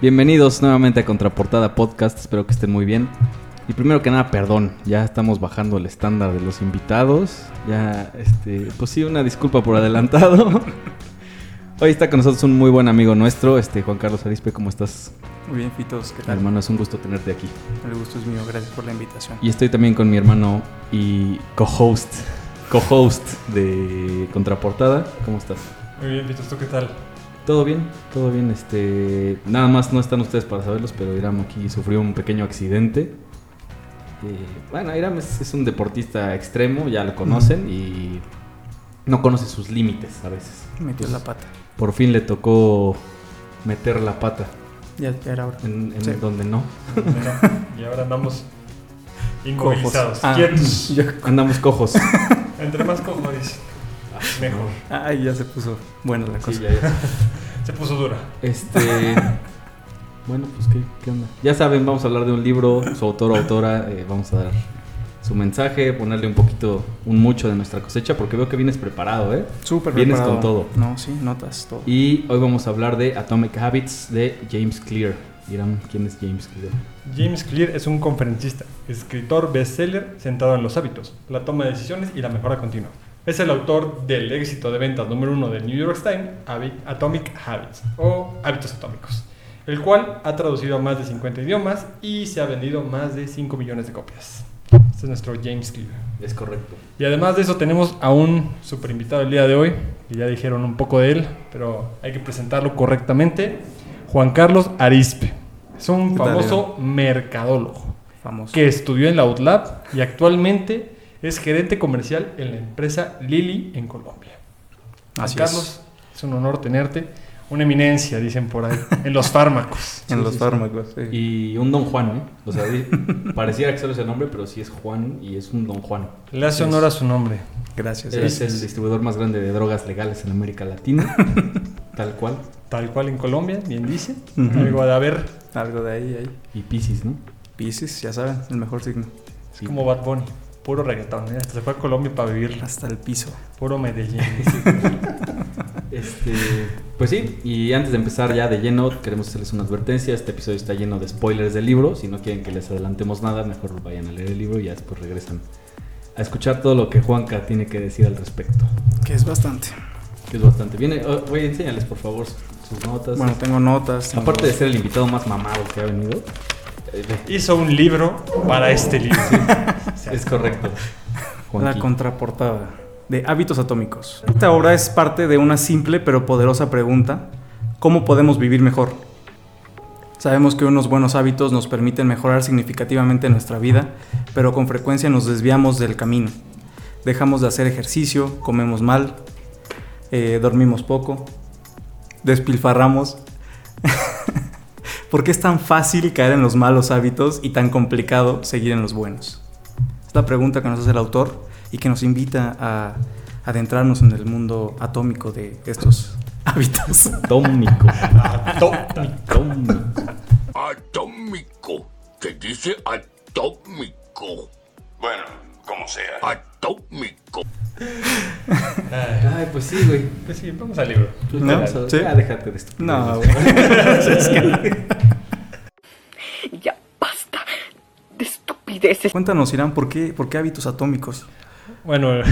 Bienvenidos nuevamente a Contraportada Podcast, espero que estén muy bien. Y primero que nada, perdón, ya estamos bajando el estándar de los invitados. Ya, este, pues sí, una disculpa por adelantado. Hoy está con nosotros un muy buen amigo nuestro, este Juan Carlos Arispe, ¿cómo estás? Muy bien, Fitos, ¿qué tal? Hermano, es un gusto tenerte aquí. El gusto es mío, gracias por la invitación. Y estoy también con mi hermano y co-host, co-host de Contraportada. ¿Cómo estás? Muy bien, Fitos, ¿tú qué tal? Todo bien, todo bien. Este, nada más no están ustedes para saberlos, pero Iram aquí sufrió un pequeño accidente. Eh, bueno, Iram es, es un deportista extremo, ya lo conocen y no conoce sus límites a veces. Metió la pata. Por fin le tocó meter la pata Ya, ya era hora. en, en Sí. donde no. Y ahora andamos inmovilizados, Ah, Andamos cojos. Entre más cojones, mejor. Ay, ya se puso buena la cosa. Sí, ya, ya. Se puso dura. Este. Bueno, pues ¿qué, qué onda. Ya saben, vamos a hablar de un libro, su autor o autora, eh, vamos a dar su mensaje, ponerle un poquito, un mucho de nuestra cosecha, porque veo que vienes preparado, ¿eh? Súper Vienes preparado. con todo. No, sí, notas todo. Y hoy vamos a hablar de Atomic Habits de James Clear. Dirán, ¿quién es James Clear? James Clear es un conferencista, escritor bestseller centrado en los hábitos, la toma de decisiones y la mejora continua. Es el autor del éxito de ventas número uno del New York Times, Atomic Habits o Hábitos Atómicos, el cual ha traducido a más de 50 idiomas y se ha vendido más de 5 millones de copias. Este es nuestro James Clear. Es correcto. Y además de eso tenemos a un super invitado el día de hoy, que ya dijeron un poco de él, pero hay que presentarlo correctamente. Juan Carlos Arispe. Es un ¿Qué tal, famoso mercadólogo Famoso. que estudió en la UTLAB y actualmente es gerente comercial en la empresa Lili en Colombia. Así Carlos, es. un honor tenerte. Una eminencia, dicen por ahí, en los fármacos. En Sí, los sí, fármacos. sí. Y un Don Juan, ¿eh? O sea, pareciera que solo es el nombre, pero sí es Juan y es un Don Juan. Le hace honor a su nombre. Gracias. Es gracias. el distribuidor más grande de drogas legales en América Latina. tal cual. Tal cual en Colombia, bien dice. Algo de haber, Algo de ahí, ahí. Y Pisces, ¿no? Pisces, ya saben, el mejor signo. Sí. como Bad Bunny. Puro reggaetón. ¿eh? Hasta se fue a Colombia para vivir. Hasta el piso. Puro Medellín. Este, pues sí, y antes de empezar ya de lleno, queremos hacerles una advertencia. Este episodio está lleno de spoilers del libro. Si no quieren que les adelantemos nada, mejor vayan a leer el libro y ya después regresan a escuchar todo lo que Juanca tiene que decir al respecto. Que es bastante. Que es bastante. Viene, oh, oye, enséñales por favor sus notas. Bueno, tengo notas. tengo- Aparte de ser el invitado más mamado que ha venido, ve, Hizo un libro para este libro. es correcto. La contraportada de Hábitos Atómicos. Esta obra es parte de una simple pero poderosa pregunta. ¿Cómo podemos vivir mejor? Sabemos que unos buenos hábitos nos permiten mejorar significativamente nuestra vida, pero con frecuencia nos desviamos del camino. Dejamos de hacer ejercicio, comemos mal, eh, dormimos poco, despilfarramos. ¿Por qué es tan fácil caer en los malos hábitos y tan complicado seguir en los buenos? Es la pregunta que nos hace el autor y que nos invita a adentrarnos en el mundo atómico de estos hábitos. Atómico. Atómico. Atómico. ¿Qué dice atómico? Bueno, como sea. Atómico. Ay, pues sí, güey. Pues sí, vamos al libro. ¿No? a- ¿Sí? Ya déjate de esto. No, güey. Es que- Ya estupideces. Cuéntanos, Irán, ¿por qué, ¿por qué hábitos atómicos? Bueno,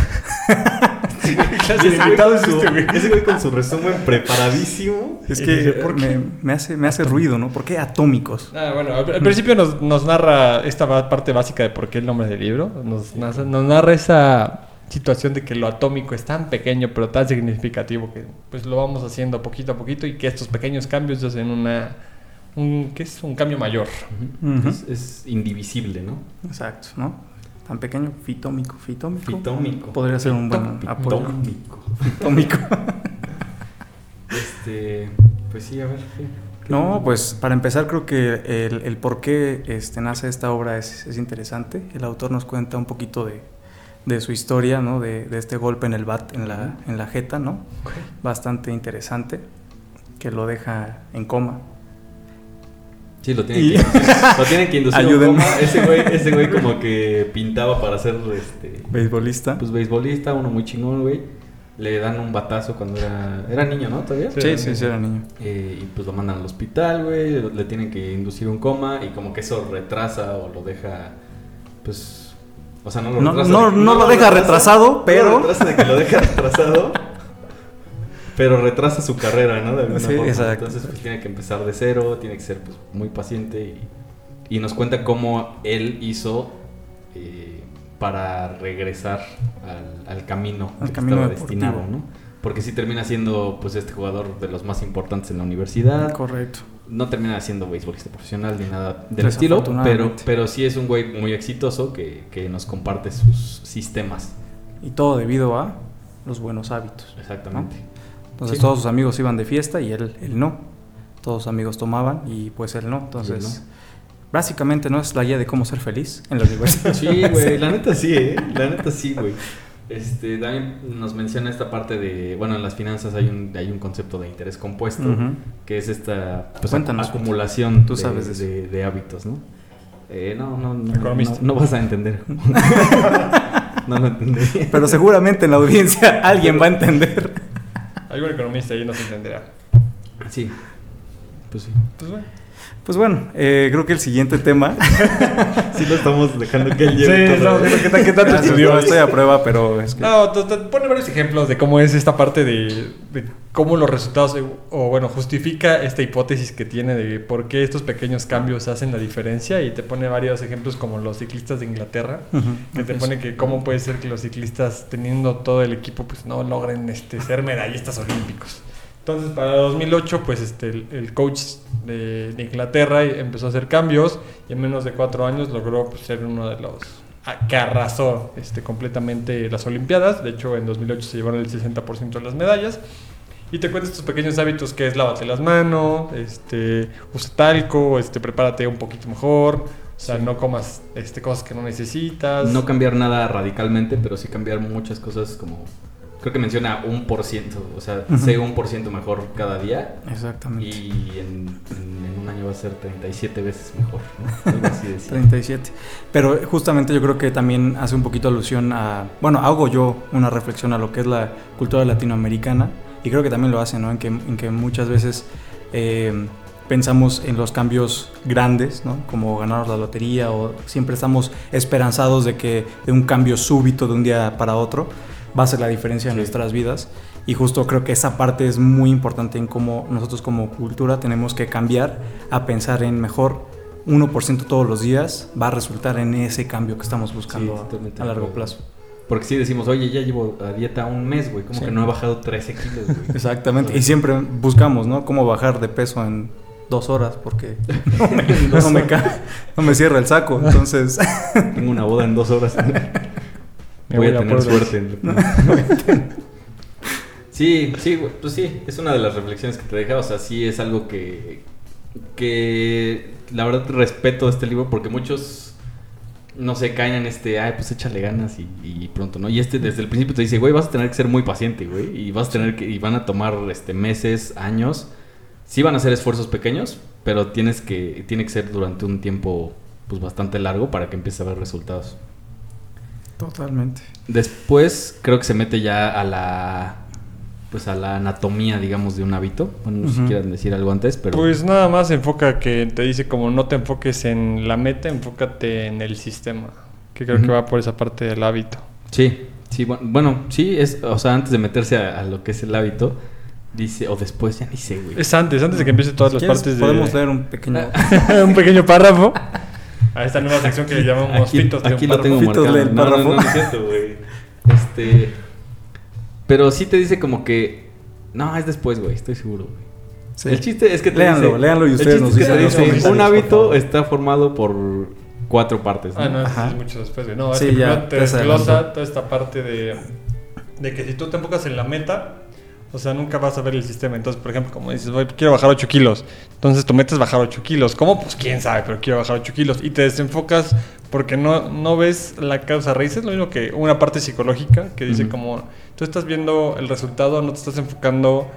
Ese güey con su- ese güey con su resumen preparadísimo. Es que dice, ¿por me, me hace, me hace ruido, ¿no? ¿Por qué atómicos? ah, bueno al, al principio nos, nos narra esta parte básica de por qué el nombre del libro. Nos, nos, nos narra esa situación de que lo atómico es tan pequeño pero tan significativo que pues lo vamos haciendo poquito a poquito y que estos pequeños cambios hacen una un ¿qué es? un cambio mayor. Es, es indivisible, ¿no? Exacto, ¿no? Tan pequeño, fitómico, fitómico. Fitómico. Podría ser un buen apoyo. Fitómico. Fitómico. Este, pues sí, a ver. ¿qué? ¿Qué No, pues para empezar creo que el, el por qué este, nace esta obra es, es interesante. El autor nos cuenta un poquito de, de su historia, ¿no? De, de este golpe en el bat, en la, en la jeta, ¿no? Bastante interesante, que lo deja en coma. Sí, lo tienen Y- que inducir. Lo tienen que inducir. a un Ayúdenme. coma. Ese güey, ese güey como que pintaba para ser este Beisbolista. pues beisbolista, uno muy chingón, güey. le dan un batazo cuando era, era niño, ¿no? Todavía. Sí, sí, sí, era niño. Eh, y pues lo mandan al hospital, güey, le tienen que inducir un coma y como que eso retrasa o lo deja, pues, o sea, no lo No- retrasa. no- de- no lo deja retrasado, no lo pero- retrasa de que lo deja retrasado, pero retrasa su carrera, ¿no? De alguna Sí, forma. exacto. Entonces pues tiene que empezar de cero, tiene que ser pues muy paciente y, y nos cuenta cómo él hizo eh, para regresar al, al camino Al que camino estaba deportivo. destinado, ¿no? Porque sí termina siendo pues este jugador de los más importantes en la universidad. Correcto. No termina siendo beisbolista profesional ni nada del estilo, pero, pero sí es un güey muy exitoso que, que nos comparte sus sistemas. Y todo debido a los buenos hábitos. Exactamente. Entonces Sí. todos sus amigos iban de fiesta y él, él no. Todos sus amigos tomaban y pues él no. Entonces, básicamente no es la guía de cómo ser feliz en la universidad. Sí, güey, la neta sí, ¿eh? La neta sí, güey. Este, también nos menciona esta parte de, bueno, en las finanzas hay un, hay un concepto de interés compuesto, Ujú. que es esta pues, Cuéntanos, acumulación tú de, sabes de de- de hábitos, ¿no? Eh, no, no, no, Economista. no, no vas a entender. no lo entendería. Pero seguramente en la audiencia alguien va a entender. Algún economista ahí nos entenderá. Sí, pues sí. Pues bueno. Pues bueno, eh, creo que el siguiente tema. Sí lo estamos dejando que él Sí, lleve todo. estamos viendo qué, qué tanto estudió. no estoy a prueba, pero es que. No, pone varios ejemplos de cómo es esta parte de, de cómo los resultados, eh, o bueno, justifica esta hipótesis que tiene de por qué estos pequeños cambios hacen la diferencia y te pone varios ejemplos como los ciclistas de Inglaterra, que te pone que cómo puede ser que los ciclistas teniendo todo el equipo pues no logren este, ser medallistas olímpicos. Entonces, para 2008, pues este, el, el coach de, de Inglaterra empezó a hacer cambios y en menos de cuatro años logró pues, ser uno de los que arrasó este, completamente las Olimpiadas. De hecho, en 2008 se llevaron el 60% de las medallas. Y te cuenta estos pequeños hábitos que es lávate las manos, este, usa talco, este, prepárate un poquito mejor, o sea, no comas este, cosas que no necesitas. No cambiar nada radicalmente, pero sí cambiar muchas cosas como... Creo que menciona un por ciento, o sea, Ujú. sé un por ciento mejor cada día Exactamente. y en, en- en un año va a ser 37 veces mejor, ¿no? Algo así decía. 37. Pero justamente yo creo que también hace un poquito alusión a, bueno, hago yo una reflexión a lo que es la cultura latinoamericana y creo que también lo hace, ¿no? En que, en que muchas veces eh, pensamos en los cambios grandes, ¿no? Como ganar la lotería o siempre estamos esperanzados de que de un cambio súbito de un día para otro va a ser la diferencia en Sí. nuestras vidas. Y justo creo que esa parte es muy importante en cómo nosotros como cultura tenemos que cambiar a pensar en mejor 1% todos los días va a resultar en ese cambio que estamos buscando Sí, a- a, largo plazo. Porque si decimos, oye, ya llevo a dieta un mes, güey, como Sí. que no he bajado 13 kilos, güey. Exactamente. Y siempre buscamos, ¿no? Cómo bajar de peso en dos horas porque no me, no me no me cierra el saco. Entonces, Tengo una boda en dos horas. Me voy a voy a tener suerte. sí, sí, güey, pues sí, es una de las reflexiones que te deja, o sea, sí es algo que, que la verdad respeto este libro porque muchos, no sé, caen en este, ay, pues échale ganas y, y pronto, ¿no? Y este desde el principio te dice, güey, vas a tener que ser muy paciente, güey, y vas a tener que, y van a tomar, este, meses, años, sí van a ser esfuerzos pequeños, pero tienes que, tiene que ser durante un tiempo, pues bastante largo para que empieces a ver resultados. Totalmente. Después creo que se mete ya a la pues a la anatomía, digamos, de un hábito. Bueno, no sé si quieran decir algo antes, pero Pues nada más enfoca que te dice como no te enfoques en la meta, enfócate en el sistema. Que creo que va por esa parte del hábito. sí, sí, bueno, bueno, sí es, o sea, antes de meterse a, a lo que es el hábito, dice o después ya ni sé, güey. Es antes, antes de que empiece todas Si las quieres, partes de... podemos leer un pequeño. un pequeño párrafo. A esta nueva sección que le llamamos Aquí, Fitos de aquí lo tengo Fitos marcado. del No, no, párrafo. no, no es cierto, güey. Este, pero sí te dice como que no, es después, güey, estoy seguro, güey. Sí. El chiste es que te Léanlo, dice, léanlo y ustedes nos es que te dicen dice, un hábito está formado por cuatro partes, ¿no? Ah, no, eso Ajá. es mucho después. güey. No, es Sí, que ya, te desglosa toda esta parte de, de que si tú te enfocas en la meta, o sea, nunca vas a ver el sistema. Entonces, por ejemplo, como dices, "Voy- quiero bajar 8 kilos. Entonces tu meta es bajar 8 kilos. ¿Cómo? Pues quién sabe, pero quiero bajar 8 kilos. Y te desenfocas porque no, no ves la causa raíz. Es lo mismo que una parte psicológica que dice como tú estás viendo el resultado, no te estás enfocando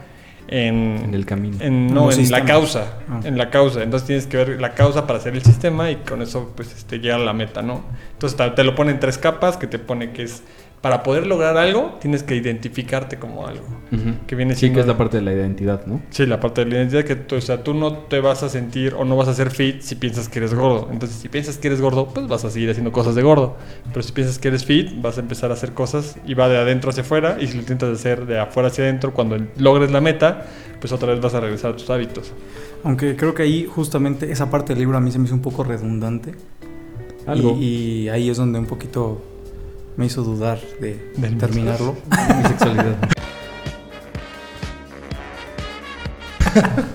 en, En el camino. en- no, en la causa. Ah. En la causa. Entonces tienes que ver la causa para hacer el sistema y con eso pues este, llegar a la meta, ¿no? Entonces te, te lo pone en tres capas, que te pone que es para poder lograr algo, tienes que identificarte como algo. Que viene Sí, siendo- que es la parte de la identidad, ¿no? Sí, la parte de la identidad que tú, o sea, tú no te vas a sentir o no vas a ser fit si piensas que eres gordo. Entonces, si piensas que eres gordo, pues vas a seguir haciendo cosas de gordo. Pero si piensas que eres fit, vas a empezar a hacer cosas y va de adentro hacia afuera. Y si lo intentas hacer de afuera hacia adentro, cuando logres la meta, pues otra vez vas a regresar a tus hábitos. Aunque creo que ahí justamente esa parte del libro a mí se me hizo un poco redundante. Algo. Y, y ahí es donde un poquito me hizo dudar de Del terminarlo. Mi sexualidad.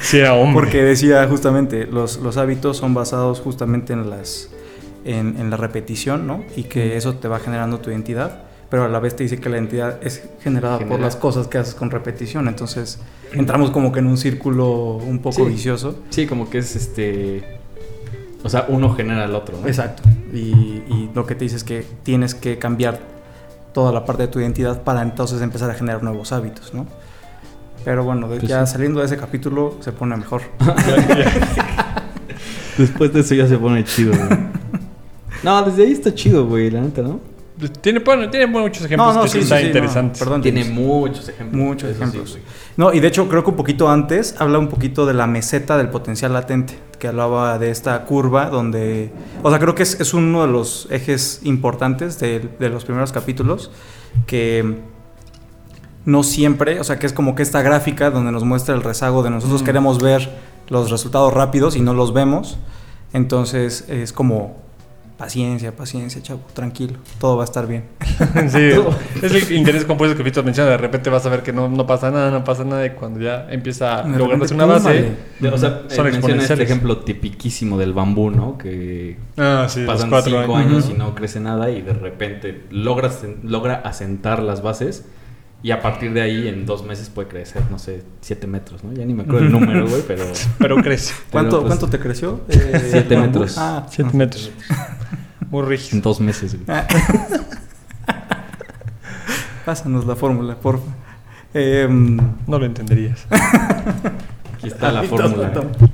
Sí, era hombre. Porque decía justamente, los, los hábitos son basados justamente en las en, en la repetición, ¿no? Y que eso te va generando tu identidad, pero a la vez te dice que la identidad es generada por las cosas que haces con repetición. Entonces entramos como que en un círculo un poco Sí. vicioso. Sí, como que es este. O sea, uno genera al otro, ¿no? Exacto. Y, y lo que te dice es que tienes que cambiar toda la parte de tu identidad para entonces empezar a generar nuevos hábitos, ¿no? Pero bueno, Pues ya sí. saliendo de ese capítulo se pone mejor. Después de eso ya se pone chido, güey. No, desde ahí está chido, güey, la neta, ¿no? Tiene, bueno, tiene muchos ejemplos que sí, están no, interesantes. perdón, Tiene muchos ejemplos. Muchos sí, ejemplos. güey. No, y de hecho creo que un poquito antes habla un poquito de la meseta del potencial latente, que hablaba de esta curva donde, o sea, creo que es, es uno de los ejes importantes de, de los primeros capítulos, que no siempre, o sea, que es como que esta gráfica donde nos muestra el rezago de nosotros Mm. queremos ver los resultados rápidos y no los vemos, entonces es como paciencia, paciencia, chavo, tranquilo, todo va a estar bien. Sí, es el interés compuesto que Fito menciona. De repente vas a ver que no, no pasa nada, no pasa nada. Y cuando ya empieza a lograrse una base. De- o sea, Son eh, menciona este exponenciales. ejemplo tipiquísimo del bambú, ¿no? Que Ah, sí, pasan cuatro cinco años. y no crece nada y de repente logra, asen- logra asentar las bases y a partir de ahí en dos meses puede crecer, no sé, siete metros, ¿no? Ya ni me acuerdo el número, güey, pero... Pero crece. ¿Cuánto, pues, ¿cuánto te creció? Eh, Siete bambú. metros. Ah, 7 ah. metros. Muy En rígido. dos meses, güey. Pásanos la fórmula, porfa. Em, No lo entenderías. Aquí está la fórmula. atómicos.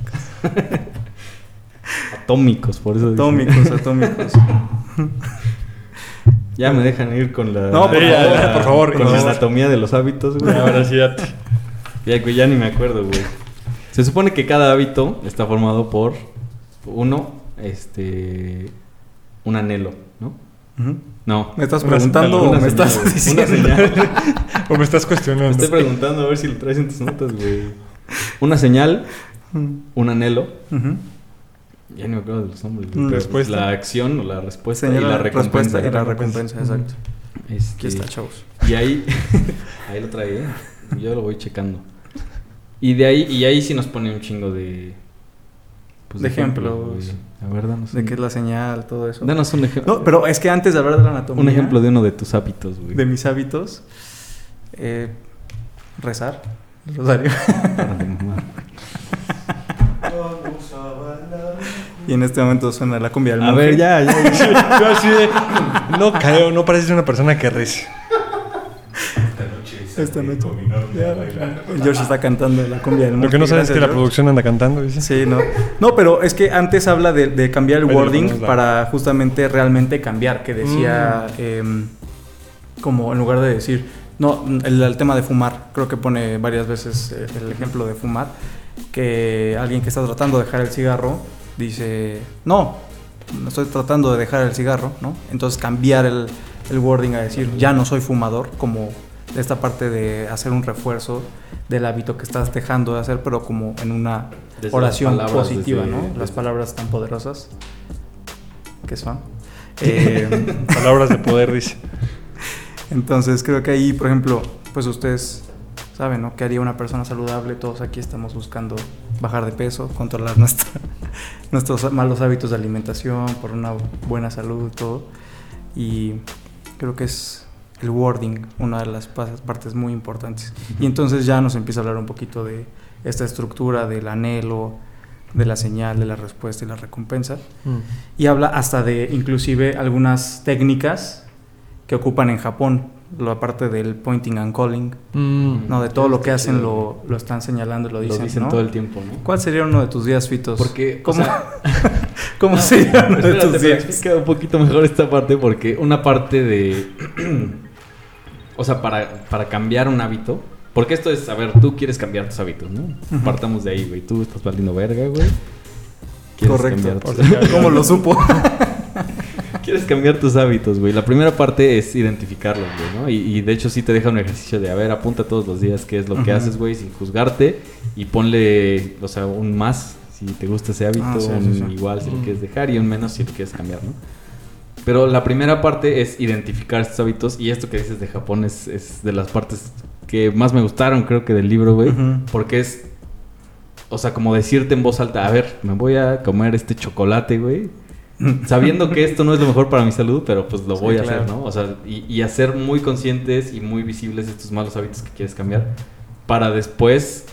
Atómicos, por eso. dije. Atómicos, atómicos. Ya me dejan ir con la... No, por Sí, favor, Con la anatomía de los hábitos, güey. Ahora sí, ya te- Ya, güey, ya ni me acuerdo, güey. Se supone que cada hábito está formado por uno, este, un anhelo, ¿no? No. ¿Me estás Una preguntando o una me señal, estás diciendo? Una señal. O me estás Me cuestionando. estoy preguntando a ver si lo traes en tus notas, güey. Una señal, un anhelo. Ujú. Ya ni me acuerdo de los nombres. Mm. pero Respuesta. La acción o la respuesta y la recompensa. respuesta y la ¿no? recompensa, exacto. Este, Aquí está, chavos. Y ahí, ahí lo trae, ¿eh? Yo lo voy checando. Y de ahí, y ahí sí nos pone un chingo de... pues, De ejemplos. güey. A ver, danos De qué es la señal, todo eso. danos un ejemplo. No, pero es que antes de hablar de la anatomía. un ejemplo de uno de tus hábitos, güey. de mis hábitos. eh, rezar. Rosario. Y en este momento suena la cumbia del A monje. ver, ya, ya. ya. Yo así de. No creo, no pareces una persona que rece. Esta noche. Ya, el George está cantando la cumbia del monje. Lo que no sabes es que la George. producción anda cantando, dice. Sí, no. No, pero es que antes habla de, de cambiar el wording para justamente realmente cambiar, que decía Mm. em, como en lugar de decir, no, el, el tema de fumar, creo que pone varias veces eh, el ejemplo de fumar, que alguien que está tratando de dejar el cigarro dice, no, estoy tratando de dejar el cigarro, ¿no? Entonces cambiar el, el wording a decir, ya no soy fumador, como esta parte de hacer un refuerzo del hábito que estás dejando de hacer, pero como en una Desde oración las palabras, positiva, desde- ¿no? Las desde- palabras tan poderosas que son. Eh, Palabras de poder, dice. entonces creo que ahí, por ejemplo, pues ustedes saben, ¿no? ¿Qué haría una persona saludable? Todos aquí estamos buscando bajar de peso, controlar nuestra, nuestros malos hábitos de alimentación, por una buena salud, todo. Y creo que es el wording una de las pa- partes muy importantes. Y entonces ya nos empieza a hablar un poquito de esta estructura del anhelo, de la señal, de la respuesta y la recompensa. Y habla hasta de inclusive algunas técnicas que ocupan en Japón la parte del pointing and calling, Mm. no, de todo lo que hacen lo, lo están señalando y lo Lo dicen, todo el tiempo, ¿no? ¿Cuál sería uno de tus días, Fitos? Porque, o ¿Cómo, sea, ¿cómo sería uno de tus días? explica un poquito mejor esta parte porque una parte de... o sea, para, para cambiar un hábito... Porque esto es, a ver, tú quieres cambiar tus hábitos, ¿no? Partamos de ahí, güey. Tú estás valiendo verga, güey. Quieres Correcto. tus-. ¿Cómo lo supo? Quieres cambiar tus hábitos, güey. La primera parte es identificarlos, güey, ¿no? Y, y de hecho sí te deja un ejercicio de, a ver, apunta todos los días qué es lo que haces, güey, sin juzgarte. Y ponle, o sea, un más si te gusta ese hábito, Ah, sí, un sí, sí. igual si lo quieres dejar y un menos si lo quieres cambiar, ¿no? Pero la primera parte es identificar estos hábitos y esto que dices de Japón es, es de las partes que más me gustaron, creo que del libro, güey. Porque es, o sea, como decirte en voz alta, a ver, me voy a comer este chocolate, güey. Sabiendo que esto no es lo mejor para mi salud, pero pues lo Sí, voy a claro. hacer, ¿no? O sea, y, y hacer muy conscientes y muy visibles estos malos hábitos que quieres cambiar para después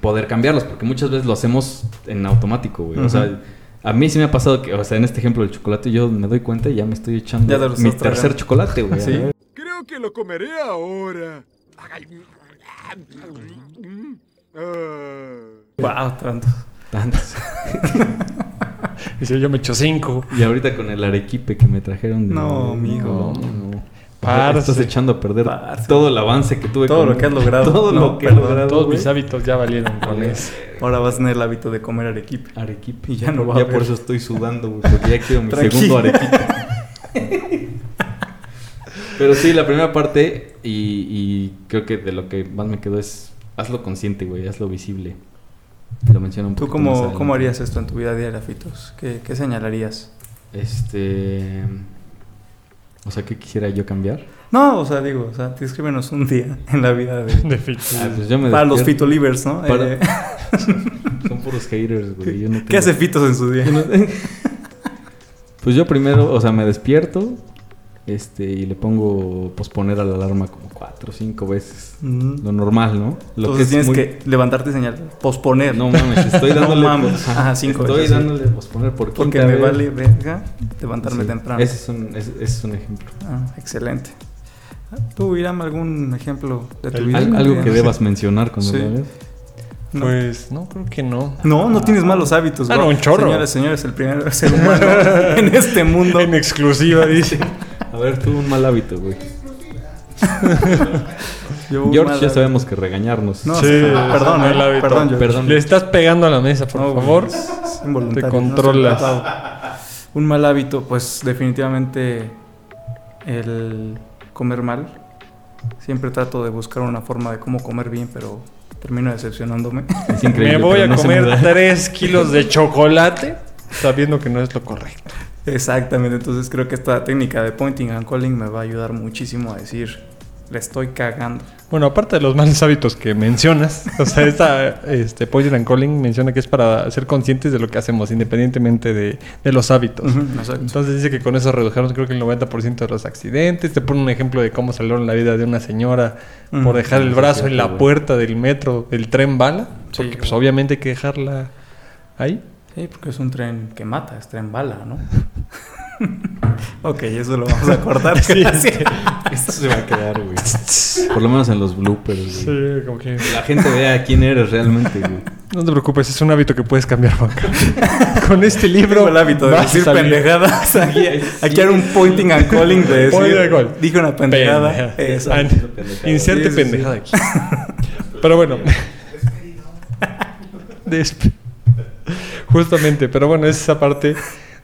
poder cambiarlos, porque muchas veces lo hacemos en automático, güey. O sea, a mí sí me ha pasado que, o sea, en este ejemplo del chocolate, yo me doy cuenta y ya me estoy echando mi tercer tragando. chocolate, güey. Sí. Creo que lo comeré ahora. Ah. wow, tanto. Tantos. Dice, yo me echo cinco. Y ahorita con el arequipe que me trajeron de... No, mijo. No, no. Parce. Estás echando a perder Parce. todo el avance que tuve Todo con- lo que has logrado. Todo No, lo que he perdón. logrado, Todos güey. mis hábitos ya valieron con eso. Ahora vas a tener el hábito de comer arequipe. Arequipe. Y ya no va a Ya por eso estoy sudando, güey, porque ya quiero mi segundo arequipe. Pero sí, la primera parte, y, y creo que de lo que más me quedó es hazlo consciente, güey, hazlo visible. Lo menciono un ¿Tú poquito cómo, cómo harías esto en tu vida diaria, Fitos? ¿Qué, qué señalarías? Este. O sea, ¿qué quisiera yo cambiar? No, o sea, digo, o sea, descríbenos un día en la vida de... De fit. Ah, pues yo me Para los Fitolivers, ¿no? Para- Eh, Son puros haters, güey. yo no ¿Qué hace Fitos en su día? Pues yo primero, o sea, me despierto este y le pongo posponer a la alarma como cuatro o cinco veces. Lo normal, ¿no? Lo Entonces tienes muy- que levantarte y señalar, posponer. No mames, estoy No dándole... mames. Ajá, cinco Estoy veces, sí. dándole posponer por Porque me vez. vale verga levantarme Sí, temprano. Ese es un, ese- ese es un ejemplo. Ah, excelente. ¿Tú, Iram, algún ejemplo de tu El- vida? Al- algo que Sí. debas mencionar cuando Sí. lo. No. Pues no, creo que no. No, no tienes malos hábitos. Ah, bro. no, un chorro. Señores, señores, el primer ser humano en este mundo. En exclusiva, dice. A ver, tú un mal hábito, güey. Yo George, ya sabemos que regañarnos. No, Sí, perdón, eh, hábito. perdón. Perdón. Le estás pegando a la mesa, por No, favor. Te controlas. Un mal hábito, pues definitivamente el comer mal. Siempre trato de buscar una forma de cómo comer bien, pero termino decepcionándome. Es increíble. Me voy a no comer da. 3 kilos de chocolate sabiendo que no es lo correcto. Exactamente, entonces creo que esta técnica de pointing and calling me va a ayudar muchísimo a decir, le estoy cagando. Bueno, aparte de los malos hábitos que mencionas, o sea, esta este, Poison and Calling menciona que es para ser conscientes de lo que hacemos, independientemente de, de los hábitos. Entonces dice que con eso redujeron creo que el 90% de los accidentes. Te pone un ejemplo de cómo salieron la vida de una señora por dejar el brazo en la puerta del metro, del tren bala. Sí, Porque pues obviamente hay que dejarla ahí. Sí, porque es un tren que mata, es tren bala, ¿no? ok, eso lo vamos a cortar. Sí, gracias. Esto se va a quedar, güey. Por lo menos en los bloopers, güey. Sí, como que... Que La gente vea quién eres realmente, güey. No te preocupes, es un hábito que puedes cambiar, Juanca. Con este libro Tengo el hábito de decir salir- pendejadas. Aquí, aquí era un pointing and calling de Point and decir, call. dije una pendejada. Pendejada. Inserte Sí, sí, pendejada aquí. Pero bueno. Despe- Justamente, pero bueno, es esa parte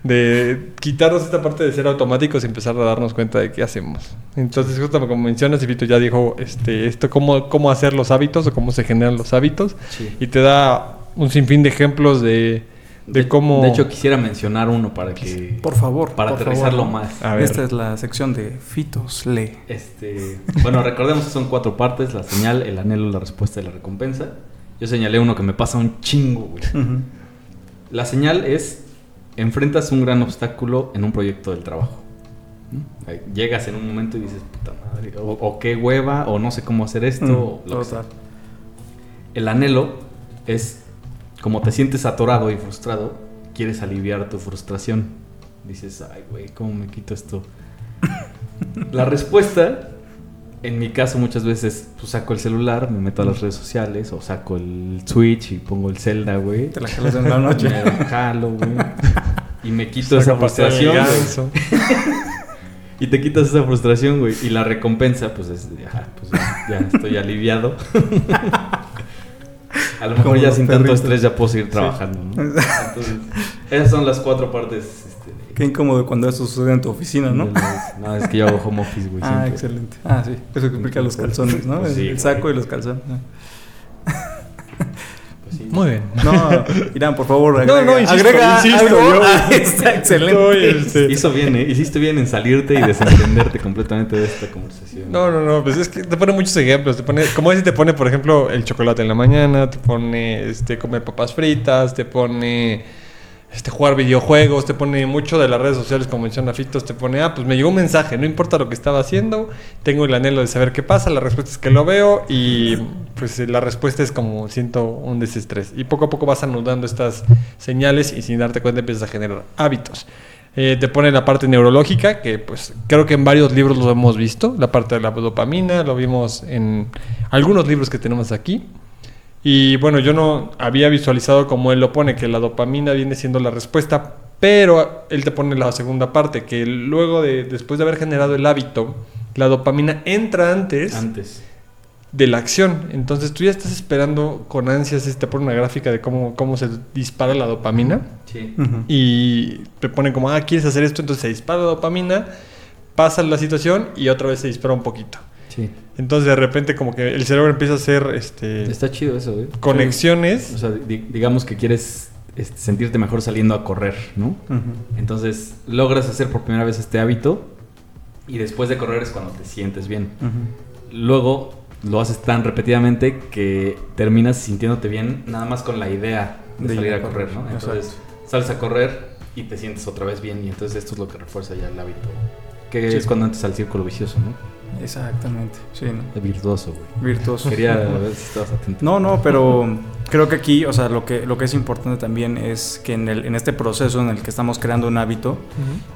de quitarnos esta parte de ser automáticos y empezar a darnos cuenta de qué hacemos. Entonces, justo como mencionas, y Vito ya dijo este, esto, cómo, cómo hacer los hábitos o cómo se generan los hábitos. Sí. Y te da un sinfín de ejemplos de, de cómo... De hecho, quisiera mencionar uno para que. Por favor. Para por aterrizarlo favor. más. A ver. Esta es la sección de Fitos Lee. Este, bueno, recordemos que son cuatro partes: la señal, el anhelo, la respuesta y la recompensa. Yo señalé uno que me pasa un chingo, güey. La señal es enfrentas un gran obstáculo en un proyecto del trabajo. Llegas en un momento y dices, puta madre, o, o qué hueva, o no sé cómo hacer esto, Mm, lo que sea. El anhelo es como te sientes atorado y frustrado, quieres aliviar tu frustración. Dices, ay, güey, ¿cómo me quito esto? La respuesta En mi caso muchas veces pues, saco el celular, me meto a las redes sociales o saco el Switch y pongo el Zelda, güey. Te la jalas en la noche. Me la jalo, güey. Y me quito Saca esa frustración. Y te quitas esa frustración, güey. Y la recompensa, pues es, ah, pues ya, ya estoy aliviado. A lo mejor Como ya sin tanto estrés ya puedo seguir trabajando, ¿no? Entonces, esas son las cuatro partes. Qué incómodo cuando eso sucede en tu oficina, ¿no? no, es que yo hago home office, güey. Ah, siempre. excelente. Ah, sí. Eso explica los calzones, ¿no? Pues sí, el saco güey. y los calzones. Pues sí. Muy bien. No, Irán, por favor, No, agrega, no, insisto, agrega insisto, algo. yo- Ah, está excelente. Estoy, este, Hizo bien, ¿eh? Hiciste bien en salirte y desentenderte completamente de esta conversación. No, no, no, pues es que te pone muchos ejemplos. Te pone, como si te pone, por ejemplo, el chocolate en la mañana, te pone este comer papas fritas, te pone este jugar videojuegos, te pone mucho de las redes sociales, como menciona Fitos, te pone, ah, pues me llegó un mensaje, no importa lo que estaba haciendo, tengo el anhelo de saber qué pasa, la respuesta es que lo veo y pues la respuesta es como siento un desestrés. Y poco a poco vas anudando estas señales y sin darte cuenta empiezas a generar hábitos. Eh, te pone la parte neurológica, que pues creo que en varios libros lo hemos visto, la parte de la dopamina, lo vimos en algunos libros que tenemos aquí. Y bueno, yo no había visualizado como él lo pone, que la dopamina viene siendo la respuesta, pero él te pone la segunda parte, que luego de, después de haber generado el hábito, la dopamina entra antes Antes. de la acción. Entonces tú ya estás esperando con ansias, te pone una gráfica de cómo, cómo se dispara la dopamina. Sí. Y te pone como, ah, ¿quieres hacer esto? Entonces se dispara la dopamina, pasa la situación y otra vez se dispara un poquito. Sí. Entonces de repente como que el cerebro empieza a hacer este, Está chido eso, güey. conexiones. O sea, di- digamos que quieres este, sentirte mejor saliendo a correr, ¿no? Entonces logras hacer por primera vez este hábito y después de correr es cuando te sientes bien. Luego lo haces tan repetidamente que terminas sintiéndote bien nada más con la idea de, De salir ir a correr, correr, ¿no? Entonces sales a correr y te sientes otra vez bien y entonces esto es lo que refuerza ya el hábito. Que Sí. es cuando entras al círculo vicioso, ¿no? Exactamente. Sí, ¿no? Virtuoso, güey. Virtuoso. Quería ver si estabas atento. No, no, pero creo que aquí, o sea, lo que, lo que es importante también es que en, el, en este proceso en el que estamos creando un hábito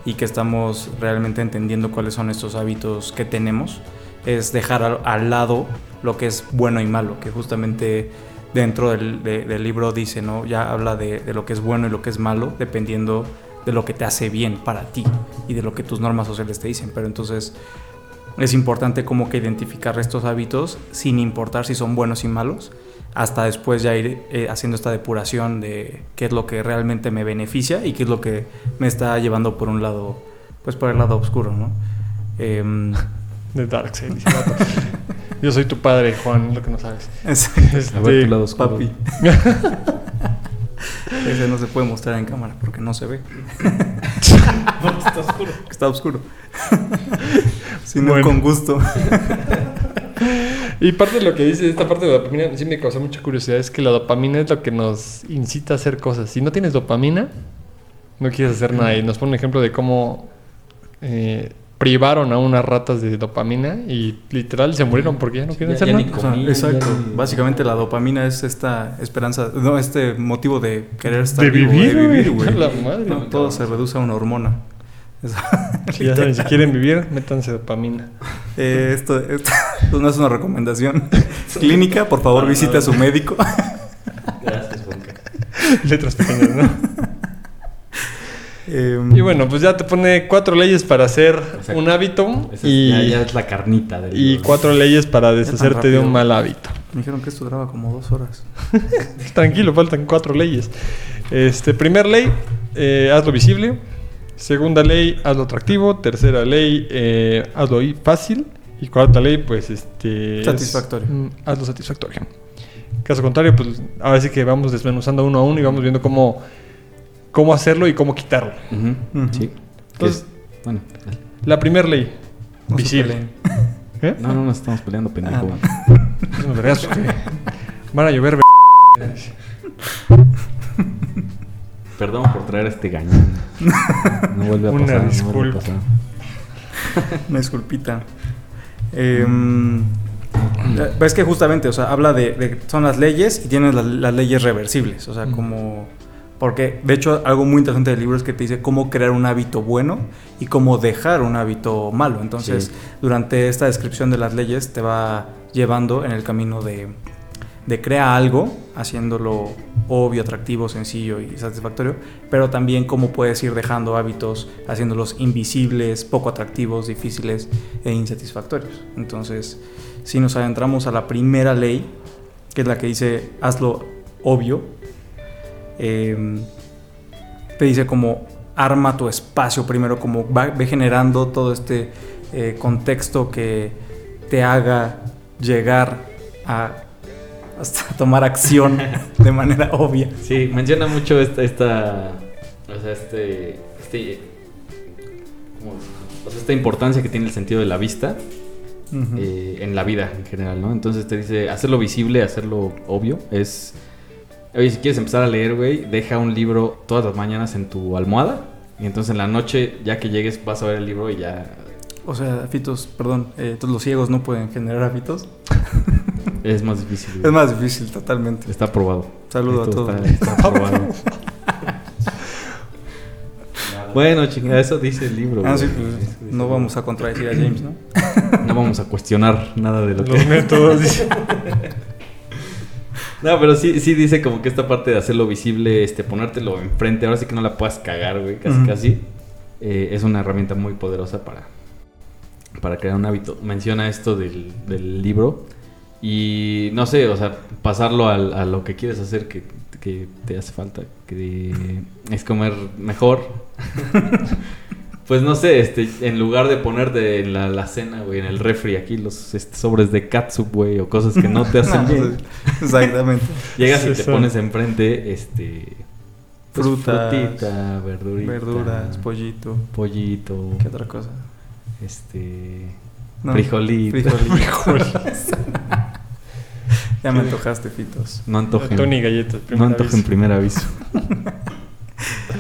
y que estamos realmente entendiendo cuáles son estos hábitos que tenemos, es dejar al, al lado lo que es bueno y malo, que justamente dentro del, de- del libro dice, ¿no? Ya habla de, de lo que es bueno y lo que es malo, dependiendo de lo que te hace bien para ti y de lo que tus normas sociales te dicen. Pero entonces es importante como que identificar estos hábitos sin importar si son buenos y malos, hasta después ya ir eh, haciendo esta depuración de qué es lo que realmente me beneficia y qué es lo que me está llevando por un lado, pues por el lado oscuro, ¿no? Em, De el vato. Yo soy tu padre, Juan, lo que no sabes. es- A ver Este, tu lado oscuro. papi. Ese no se puede mostrar en cámara porque no se ve. Está oscuro. Está oscuro. Sino Bueno. con gusto. Y parte de lo que dice esta parte de la dopamina sí me causa mucha curiosidad es que la dopamina es lo que nos incita a hacer cosas. Si no tienes dopamina, no quieres hacer nada. Y nos pone un ejemplo de cómo eh, privaron a unas ratas de dopamina y literal se murieron porque ya no quieren ni nada. O sea, exacto. ya ni- Básicamente la dopamina es esta esperanza, no, este motivo de querer estar De vivo, vivir, de vivir, güey. la madre. No, todo se reduce a una hormona. Ya saben, si quieren vivir, métanse dopamina. Eh, esto, esto- esto no es una recomendación clínica, por favor visite a su médico. Gracias, Juanca. Letras pequeñas, ¿no? Em, Y bueno, pues ya te pone cuatro leyes para hacer Exacto. un hábito es- y, ya, ya es la carnita del y libro. cuatro leyes para deshacerte de un mal hábito. me dijeron que esto duraba como dos horas. Tranquilo, faltan cuatro leyes. Este, primer ley, eh, hazlo visible. Segunda ley, hazlo atractivo. Tercera ley, eh, hazlo fácil. Y cuarta ley, pues este. es, Satisfactorio. mm, hazlo satisfactorio. Caso contrario, pues ahora sí que vamos desmenuzando uno a uno y vamos viendo cómo, cómo hacerlo y cómo quitarlo. Sí. Entonces- es- bueno, dale. La primera ley, No visible. ¿Eh? no, no nos estamos peleando, pendejo. Ah, Es que Van a llover. Perdón por traer este gañán. No vuelve a Una pasar. no vuelve a disculpa. pasar. Una disculpita. Eh, ves que justamente, o sea, habla de, de- son las leyes y tienes las, las leyes reversibles, o sea, como, Porque, de hecho, algo muy interesante del libro es que te dice cómo crear un hábito bueno y cómo dejar un hábito malo. Entonces, Sí. durante esta descripción de las leyes te va llevando en el camino de, de crear algo, haciéndolo obvio, atractivo, sencillo y satisfactorio, pero también cómo puedes ir dejando hábitos, haciéndolos invisibles, poco atractivos, difíciles e insatisfactorios. Entonces, si nos adentramos a la primera ley, que es la que dice hazlo obvio, eh, te dice como arma tu espacio primero, como va, ve generando todo este eh, contexto que te haga llegar a hasta tomar acción de manera obvia. Sí, menciona mucho esta, esta o sea, este, este, ¿cómo decirlo? O sea, esta importancia que tiene el sentido de la vista eh, en la vida en general, ¿no? Entonces te dice, hacerlo visible, hacerlo obvio, es... Oye, si quieres empezar a leer, güey, deja un libro todas las mañanas en tu almohada y entonces en la noche, ya que llegues, vas a ver el libro y ya O sea, fitos, perdón, eh, entonces los ciegos no pueden generar hábitos. es más difícil. güey. Es más difícil, totalmente. Está probado. Saludo a todos. Está, está probado. bueno, chingada, eso dice el libro. Ah, sí, pues, no vamos a contradecir a James, ¿no? No vamos a cuestionar nada de lo que... Los métodos. No, pero sí, sí dice como que esta parte de hacerlo visible, este, ponértelo enfrente, ahora sí que no la puedas cagar, güey, casi casi. eh, es una herramienta muy poderosa para, para crear un hábito. Menciona esto del, del libro y no sé, o sea, pasarlo al- a lo que quieres hacer que, que te hace falta, que es comer mejor. Pues no sé, este, en lugar de ponerte en la, la cena, güey, en el refri aquí los este, sobres de catsup, güey, o cosas que no te hacen No, bien. Exactamente. Llegas y te son- pones enfrente, este... pues, Frutas, frutita, verdurita. Verduras, pollito. Pollito. ¿Qué otra cosa? Este... No, Frijolito. frijolitos. ya me antojaste, fitos. No antojen. Tony Galletas. no antojen vez. primer aviso.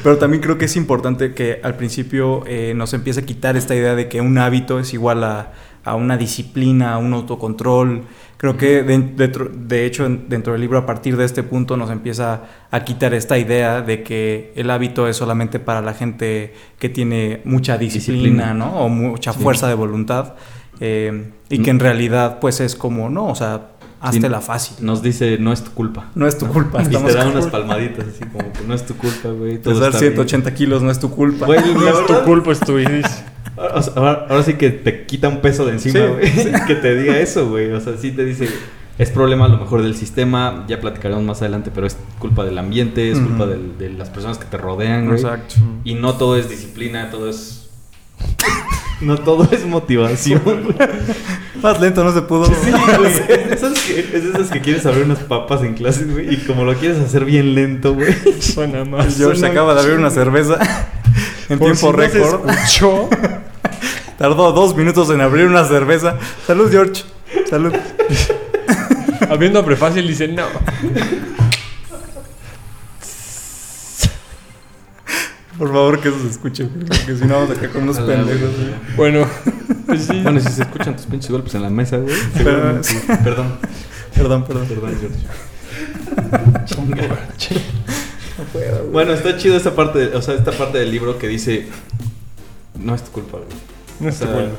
Pero también creo que es importante que al principio eh, nos empiece a quitar esta idea de que un hábito es igual a, a una disciplina, a un autocontrol. Creo que de, dentro- de hecho en- dentro del libro a partir de este punto nos empieza a quitar esta idea de que el hábito es solamente para la gente que tiene mucha disciplina, Disciplina. ¿no? O mucha Sí. fuerza de voluntad. Eh, y Mm. que en realidad pues es como, no, o sea, hazte la fácil. Nos dice, no es tu culpa. No es tu culpa. Y te da unas palmaditas así como que no es tu culpa, güey. todo Pesar está bien". 180 kilos no es tu culpa. Güey, No es tu culpa, es tu dice. O sea, ahora, ahora sí que te quita un peso de encima, Sí, güey. que te diga eso, güey. O sea, sí te dice, es problema a lo mejor del sistema, ya platicaremos más adelante, pero es culpa del ambiente, es culpa del- de las personas que te rodean, güey. Exacto. Y no todo es disciplina, todo es... no todo es motivación. Más lento no se pudo. Sí, güey. Es de esas que, es de esas que quieres abrir unas papas en clases, güey. Y como lo quieres hacer bien lento, güey. Suena más. George Suena acaba de abrir una cerveza en Por tiempo si no se récord. escuchó. Tardó dos minutos en abrir una cerveza. Salud, George. Salud. Abriendo prefácil dice no. Por favor, que eso se escuche. Porque si no, vamos acá con unos pendejos. güey. güey. Bueno, pues sí. Bueno, si se escuchan tus pinches golpes en la mesa, güey. Sí. Perdón. Perdón, perdón. Perdón, George. Bueno, está chido esta parte, de- o sea, esta parte del libro que dice no es tu culpa, güey. no es tu culpa.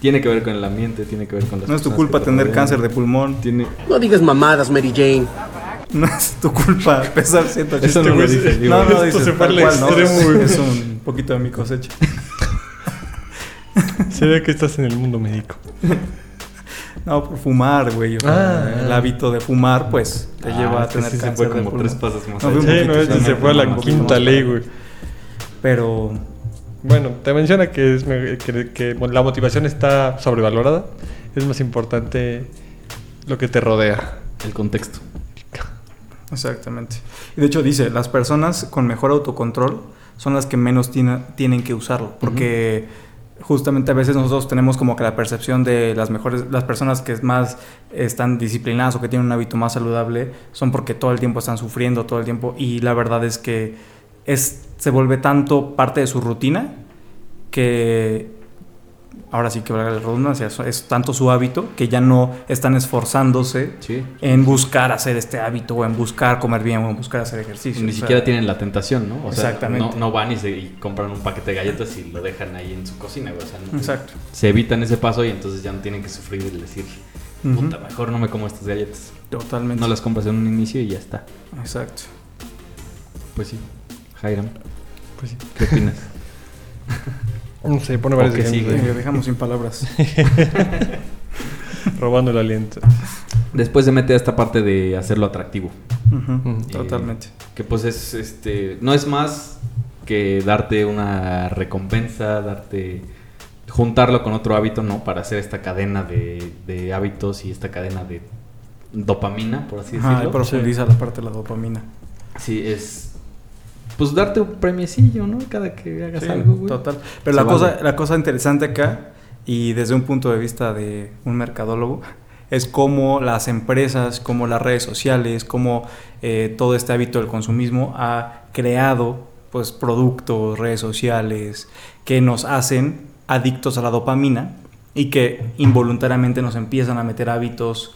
Tiene que ver con el ambiente, tiene que ver con las No es tu culpa tener rodean. cáncer de pulmón. Tiene No digas mamadas, Mary Jane. No es tu culpa pesar 180 Eso no lo dice. No, no, Esto dice se fue tal al cual, ¿no? extremo, güey. Es un poquito de mi cosecha. Se ve que estás en el mundo médico. No, por fumar, güey. Ah. el hábito de fumar, pues, te Ah, lleva a tener sí se cáncer fue de como pulmón. tres pasos más No, allá. fue Sí, no, sí, se no, fue a no, la no, quinta ley, güey. Pero Bueno, te menciona que, es, que, que la motivación está sobrevalorada. Es más importante lo que te rodea. El contexto. Exactamente. Y de hecho dice, las personas con mejor autocontrol son las que menos tiene- tienen que usarlo, porque justamente a veces nosotros tenemos como que la percepción de las mejores, las personas que más están disciplinadas o que tienen un hábito más saludable son porque todo el tiempo están sufriendo, todo el tiempo, y la verdad es que es, se vuelve tanto parte de su rutina que ahora sí que valga la redundancia, es- tanto su hábito que ya no están esforzándose Sí. en buscar hacer este hábito o en buscar comer bien o en buscar hacer ejercicio. Ni O sea, siquiera tienen la tentación, ¿no? O sea, Exactamente. No, no van y, se, y compran un paquete de galletas y lo dejan ahí en su cocina, güey. O sea, no- Exacto. se evitan ese paso y entonces ya no tienen que sufrir el decir, puta, mejor no me como estas galletas. Totalmente. No las compras en un inicio y ya está. Exacto. Pues sí. Jairam, Pues sí. ¿qué opinas? No sé, pone ¿O varios qué ejemplos. sigue? Eh, dejamos sin palabras. Robando el aliento. Después se mete a esta parte de hacerlo atractivo. Mm. Totalmente. Que pues es este. No es más que darte una recompensa, darte. juntarlo con otro hábito, ¿no? Para hacer esta cadena de, de hábitos y esta cadena de dopamina, por así decirlo. profundiza la parte de la dopamina. Sí, es. Pues darte un premiecillo, ¿no? Cada que hagas Sí, algo, güey. Total. Pero Se la cosa, la cosa interesante acá, y desde un punto de vista de un mercadólogo, es cómo las empresas, cómo las redes sociales, cómo eh, todo este hábito del consumismo ha creado pues productos, redes sociales, que nos hacen adictos a la dopamina y que involuntariamente nos empiezan a meter hábitos,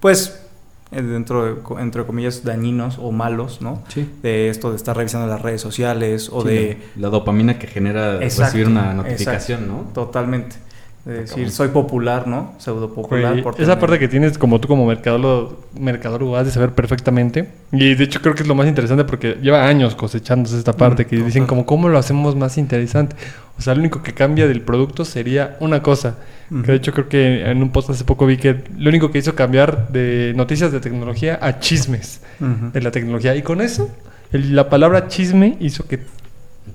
pues, dentro de, entre comillas, dañinos o malos, ¿no? Sí. De esto de estar revisando las redes sociales o Sí, de... La dopamina que genera Exacto, recibir una notificación, exacto, ¿no? Totalmente. De decir, soy popular, ¿no? Pseudo popular. Güey, por esa tener- parte que tienes como tú como mercadólogo, mercadólogo has de saber perfectamente. Y de hecho creo que es lo más interesante porque lleva años cosechándose esta parte Mm, que dicen total. como cómo lo hacemos más interesante. O sea, lo único que cambia del producto sería una cosa. Ujú. Que de hecho creo que en un post hace poco vi que lo único que hizo cambiar de noticias de tecnología a chismes Ujú. de la tecnología. Y con eso, el- la palabra chisme hizo que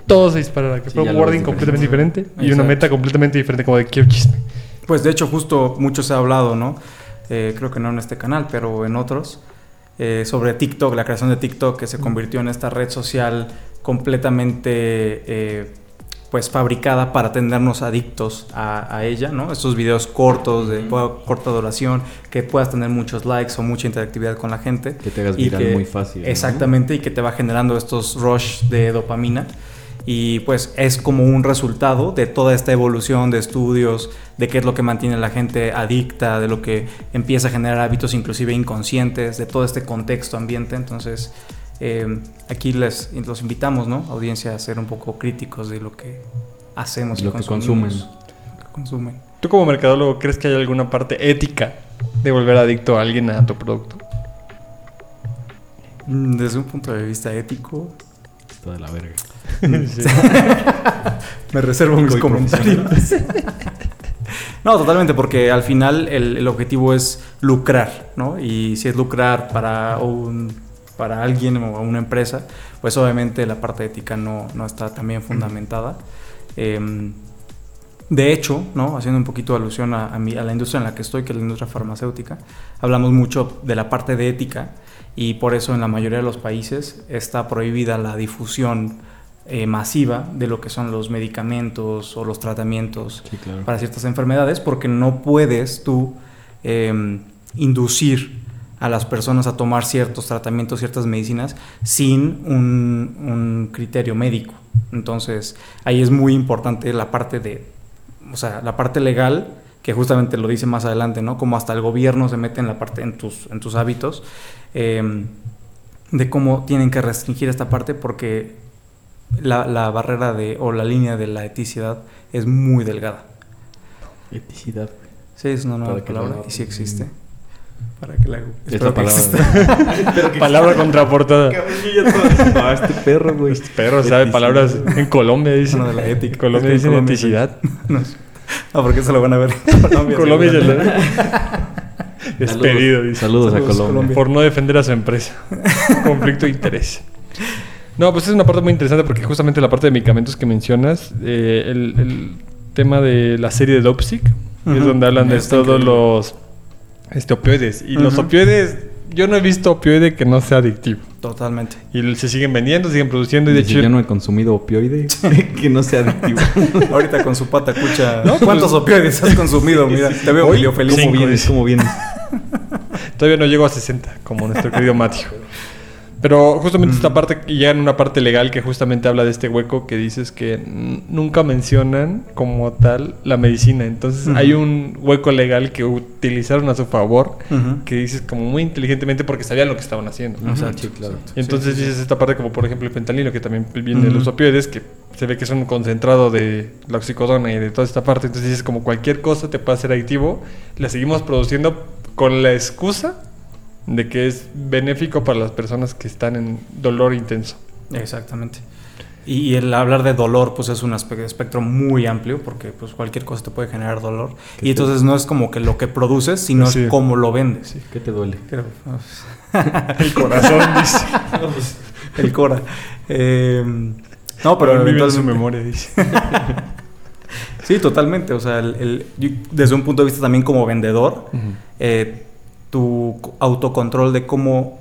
todo se disparara. Que Sí, fue un wording completamente diferente y una meta completamente diferente como de quiero chisme. Pues de hecho, justo mucho se ha hablado, ¿no? Eh, creo que no en este canal, pero en otros, eh, sobre TikTok, la creación de TikTok, que se convirtió en esta red social completamente, eh, pues, fabricada para tenernos adictos a, a ella, ¿no? Estos videos cortos, de corta duración, que puedas tener muchos likes o mucha interactividad con la gente. Que te hagas Y viral que- muy fácil. ¿no? Exactamente, y que te va generando estos rush de dopamina. Y pues es como un resultado de toda esta evolución de estudios, de qué es lo que mantiene a la gente adicta, de lo que empieza a generar hábitos inclusive inconscientes, de todo este contexto ambiente. Entonces, eh, aquí les los invitamos, ¿no? Audiencia, a ser un poco críticos de lo que hacemos y Lo que consumimos, consumen. lo que consumen. ¿Tú como mercadólogo crees que hay alguna parte ética de volver adicto a alguien a tu producto? Mm, Desde un punto de vista ético, Está de la verga. Sí. Me reservo mis comentarios. no, totalmente, porque al final el, el objetivo es lucrar, ¿no? Y si es lucrar para un para alguien o una empresa, pues obviamente la parte ética no, no está tan bien fundamentada. Em, de hecho, ¿no? haciendo un poquito de alusión a, a mi- a la industria en la que estoy, que es la industria farmacéutica, hablamos mucho de la parte de ética y por eso en la mayoría de los países está prohibida la difusión eh, masiva de lo que son los medicamentos o los tratamientos Sí, claro. para ciertas enfermedades porque no puedes tú eh, inducir a las personas a tomar ciertos tratamientos, ciertas medicinas sin un, un criterio médico. Entonces ahí es muy importante la parte de, o sea, la parte legal que justamente lo dice más adelante, ¿no? Como hasta el gobierno se mete en la parte, en tus, en tus hábitos, eh, de cómo tienen que restringir esta parte porque la, la barrera de, o la línea de la eticidad es muy delgada. Eticidad. Sí, es una nueva Para palabra lo- y sí existe. Para que la Esta espero que palabra. Palabra contraportada. no, este perro, güey. Este perro sabe Eticidad. palabras en Colombia, dice. Una de la ética. En Colombia Es que dicen eticidad. No, no, porque eso lo van a ver en Colombia. Colombia dice seguramente. Despedido, dice. Saludos, a Saludos, Colombia. Colombia. Por no defender a su empresa. Conflicto de interés. No, pues es una parte muy interesante porque justamente la parte de medicamentos que mencionas, eh, el, el tema de la serie de Dopesick, que es donde hablan de Está todos increíble. los este, opioides. Y los opioides, yo no he visto opioide que no sea adictivo. Totalmente. Y se siguen vendiendo, siguen produciendo. Y de Dice, hecho, yo no he consumido opioide que no sea adictivo. Ahorita con su pata cucha. No, pues- ¿Cuántos opioides has consumido? Mira, te veo Hoy, medio feliz. ¿Cómo vienes? ¿Cómo vienes? todavía no llego a 60, como nuestro querido Matthew. Pero justamente esta parte, y ya en una parte legal que justamente habla de este hueco que dices que nunca mencionan como tal la medicina. Entonces hay un hueco legal que utilizaron a su favor, que dices como muy inteligentemente porque sabían lo que estaban haciendo. Exacto, Sí, claro. exacto. Y entonces Sí, sí, sí. dices esta parte como por ejemplo el fentanilo, que también viene de los opioides, que se ve que es un concentrado de la oxicodona y de toda esta parte. Entonces dices como cualquier cosa te puede hacer adictivo, la seguimos produciendo con la excusa de que es benéfico para las personas que están en dolor intenso. Exactamente. Y, el hablar de dolor, pues es un espectro muy amplio, porque pues cualquier cosa te puede generar dolor. Y entonces no es como que lo que produces, sino Sí. es cómo lo vendes. ¿Qué te duele? Pero, pues, El corazón dice. el Cora. Eh, no, pero vive en su memoria, dice. Sí, totalmente. O sea, el- desde un punto de vista también como vendedor, eh, tu co- autocontrol de cómo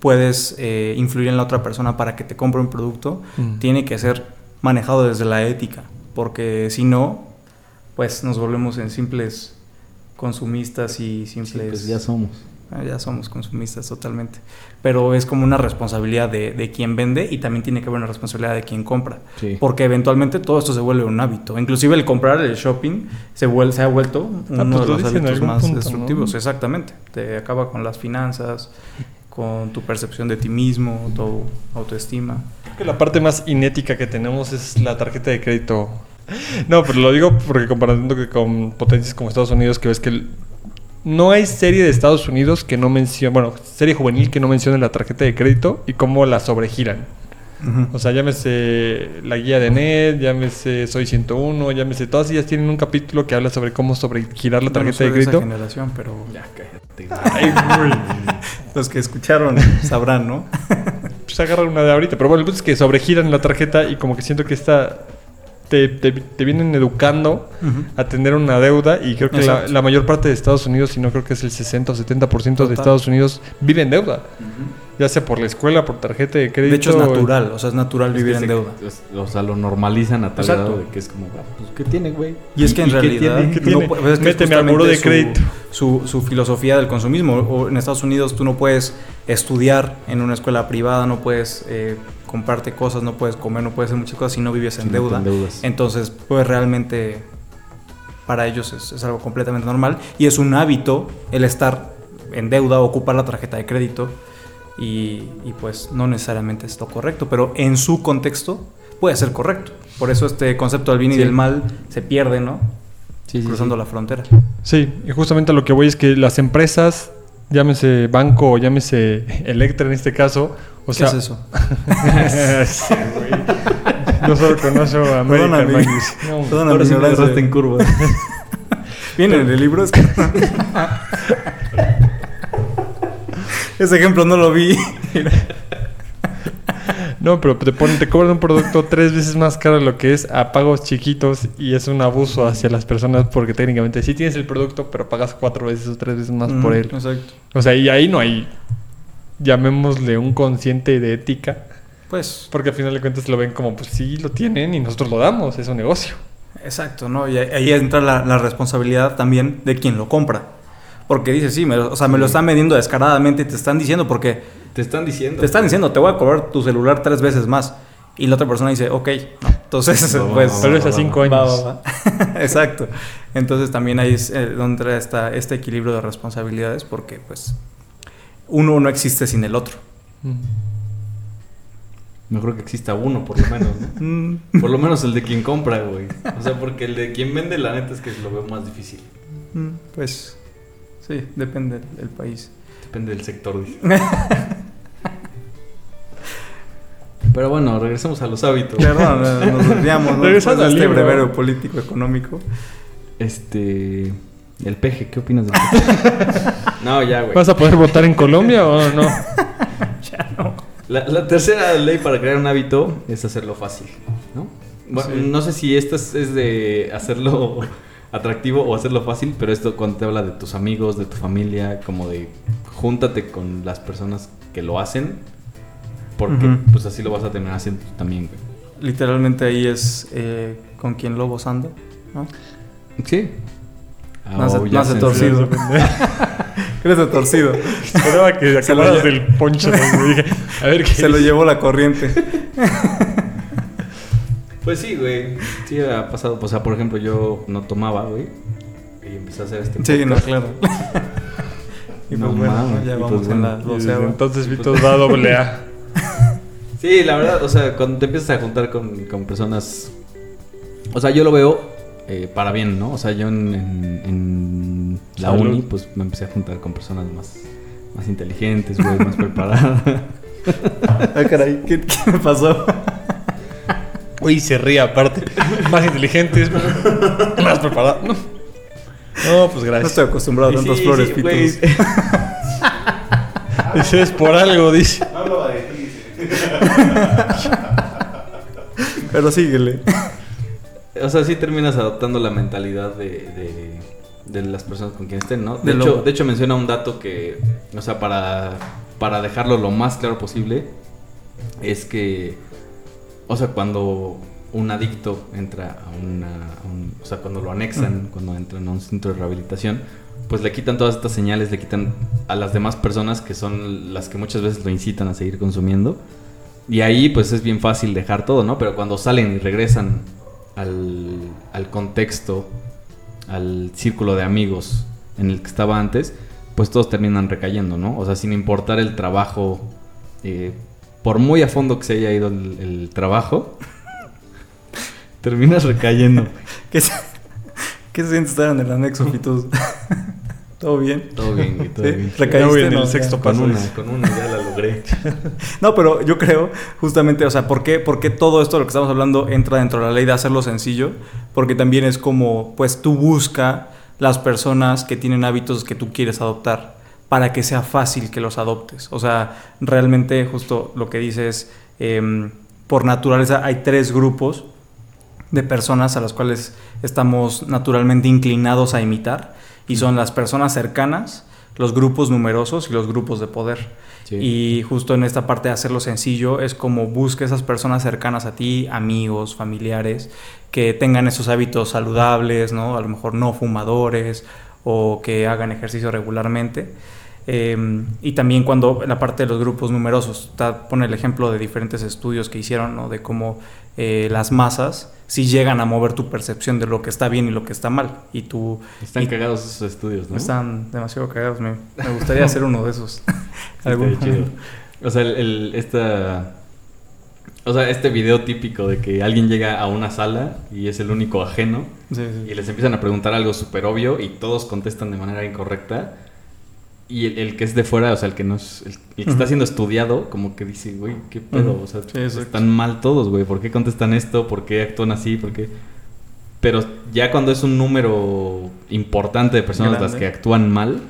puedes eh, influir en la otra persona para que te compre un producto Mm. tiene que ser manejado desde la ética, porque si no, pues nos volvemos en simples consumistas y Sí, simples... pues ya somos. Ah, ya somos consumistas totalmente. Pero es como una responsabilidad de, de quien vende y también tiene que haber una responsabilidad de quien compra. Sí. Porque eventualmente todo esto se vuelve un hábito. Inclusive el comprar, el shopping, se, vuel- se ha vuelto uno pues de lo los hábitos más punto, ¿no? destructivos. Exactamente. Te acaba con las finanzas, con tu percepción de ti mismo, tu autoestima. Creo que la parte más inética que tenemos es la tarjeta de crédito. No, pero lo digo porque comparando que con potencias como Estados Unidos, que ves que el- no hay serie de Estados Unidos que no mencione, bueno, serie juvenil que no mencione la tarjeta de crédito y cómo la sobregiran. O sea, llámese la guía de NET, llámese Soy 101, llámese todas ellas tienen un capítulo que habla sobre cómo sobregirar la Yo no tarjeta soy de de esa crédito. generación, pero Ya, cállate. Ay, los que escucharon sabrán, ¿no? pues agarran una de ahorita. Pero bueno, el punto es que sobregiran la tarjeta y como que siento que esta te, te- te vienen educando a tener una deuda y creo que la, mayor parte de Estados Unidos, si no creo que es el 60 o 70% de Total. Estados Unidos, vive en deuda. Ya sea por la escuela, por tarjeta de crédito. De hecho es natural, o sea, es natural vivir Es que en se- deuda. es- o sea, lo normalizan a tal Exacto. grado de que es como, ah, pues, ¿qué tiene, güey? Y es que en qué realidad tiene? Pues es que Méteme al buró de justamente crédito. Su, su, su filosofía del consumismo. O en Estados Unidos tú no puedes estudiar en una escuela privada, no puedes eh, comprarte cosas, no puedes comer, no puedes hacer muchas cosas si no vives en deuda. Entonces, pues realmente para ellos es, es algo completamente normal y es un hábito el estar en deuda, ocupar la tarjeta de crédito y, y, pues no necesariamente es lo correcto, pero en su contexto puede ser correcto. Por eso este concepto del bien y Sí. del mal se pierde, ¿no? Sí, sí, Cruzando sí. la frontera. Sí, y justamente a lo que voy es que las empresas, llámese banco o llámese Electra en este caso, o ¿Qué sea, es eso? Sí, güey. Yo solo conozco a American Perdóname. Magnus. No. Perdóname, Ahora sí me agarraste en curva. Viene en el libro. Es que... Ese ejemplo no lo vi. No, pero te ponen, te cobran un producto tres veces más caro de lo que es a pagos chiquitos y es un abuso hacia las personas porque técnicamente sí tienes el producto, pero pagas cuatro veces o tres veces más por Mm, él. Exacto. O sea, y ahí no hay, llamémosle un consciente de ética, Pues, porque al final de cuentas lo ven como, pues sí, lo tienen y nosotros lo damos, es un negocio. exacto, ¿no? Y ahí- entra la, la responsabilidad también de quien lo compra. Porque dice, sí, me lo- o sea, me lo están vendiendo descaradamente y te están diciendo, porque Te están diciendo. te están diciendo, te voy a cobrar tu celular tres veces más. Y la otra persona dice, ok, no. Entonces, Va, va, pues... va, Tal vez va, a va, cinco Va, años. va, va. Exacto. Entonces también ahí es eh, donde entra esta, este equilibrio de responsabilidades porque pues uno no existe sin el otro. Mejor que exista uno, por lo menos, ¿no? Mm, Por lo menos el de quien compra, güey. O sea, porque el de quien vende, la neta es que lo veo más difícil. mm, Pues sí, depende del país. Depende del sector, dice. Pero bueno, regresemos a los hábitos. Perdón, eh, nos desviamos ¿no? Regresando al este libro. político económico. Este. El peje, ¿qué opinas del peje? no, ya, güey. ¿Vas a poder votar en Colombia o no? La, la tercera ley para crear un hábito es hacerlo fácil, ¿no? Bueno, Sí. No sé si esta es, es de hacerlo atractivo o hacerlo fácil, pero esto cuando te habla de tus amigos, de tu familia, como de júntate con las personas que lo hacen, porque pues así lo vas a terminar haciendo tú también, güey. Literalmente ahí es eh, con quien lobos ando, ¿no? Sí. Nace- Oh, ya nace se- torcido. Eres de torcido. Esperaba que Se lo acabaras del poncho. ¿no? Dije, a ver qué Se lo llevó la corriente. Pues sí, güey. Sí, ha pasado. O sea, por ejemplo, yo no tomaba, güey. Y empecé a hacer este Sí, no, claro. Y No pues bueno, ya pues vamos en la doceava. entonces Vitos va a doble A. Sí, la verdad, o sea, cuando te empiezas a juntar con, con personas. O sea, yo lo veo eh, para bien, ¿no? O sea, yo en, en- en la Salud. uni, pues me empecé a juntar con personas más, más inteligentes, güey, más preparadas. Ah, caray, ¿qué, qué me pasó? Uy, se ríe aparte. Más inteligentes, más preparados. No. No, pues No gracias. estoy acostumbrado a tantas sí, flores, sí, pitos. Dice, es por algo, dice. Pero síguele. O sea, sí terminas adoptando la mentalidad de, de, de las personas con quien estén, ¿no? De, hecho, de hecho, menciona un dato que, o sea, para, para dejarlo lo más claro posible, es que, o sea, cuando un adicto entra a una, a un- o sea, cuando lo anexan, cuando entran a un centro de rehabilitación, pues le quitan todas estas señales, le quitan a las demás personas que son las que muchas veces lo incitan a seguir consumiendo. Y ahí pues es bien fácil dejar todo, ¿no? Pero cuando salen y regresan al, al contexto, al círculo de amigos en el que estaba antes, pues todos terminan recayendo, ¿no? O sea, sin importar el trabajo, eh, por muy a fondo que se haya ido el, el trabajo, terminas recayendo. ¿Qué se, ¿Qué se siente estar en el anexo, pitos? ¿Todo bien? Todo bien, todo voy en No, el sexto Con paso. una, con una ya la logré. No, pero yo creo, justamente, o sea, ¿por qué, por qué todo esto de lo que estamos hablando entra dentro de la ley de hacerlo sencillo? Porque también es como, pues tú busca las personas que tienen hábitos que tú quieres adoptar para que sea fácil que los adoptes. O sea, realmente justo lo que dices, em, por naturaleza hay tres grupos de personas a las cuales estamos naturalmente inclinados a imitar y son las personas cercanas, los grupos numerosos y los grupos de poder. Sí. Y justo en esta parte de hacerlo sencillo es como busca esas personas cercanas a ti, amigos, familiares, que tengan esos hábitos saludables, ¿no? A lo mejor no fumadores o que hagan ejercicio regularmente. Eh, y también cuando la parte de los grupos numerosos, está- pone el ejemplo de diferentes estudios que hicieron, ¿no? De cómo eh, las masas sí llegan a mover tu percepción de lo que está bien y lo que está mal. Y tú... Están y- cagados esos estudios, ¿no? Están demasiado cagados. Me, me gustaría hacer uno de esos. Algún- chido. O sea, el, el- esta. O sea, este video típico de que alguien llega a una sala y es el único ajeno Sí, sí. y les empiezan a preguntar algo súper obvio y todos contestan de manera incorrecta. Y el, el que es de fuera, o sea, el que no es. El, el que está siendo estudiado, como que dice, güey, qué pedo. O sea, Sí, están mal todos, güey. ¿Por qué contestan esto? ¿Por qué actúan así? ¿Por qué.? Pero ya cuando es un número importante de personas las Grande. que actúan mal,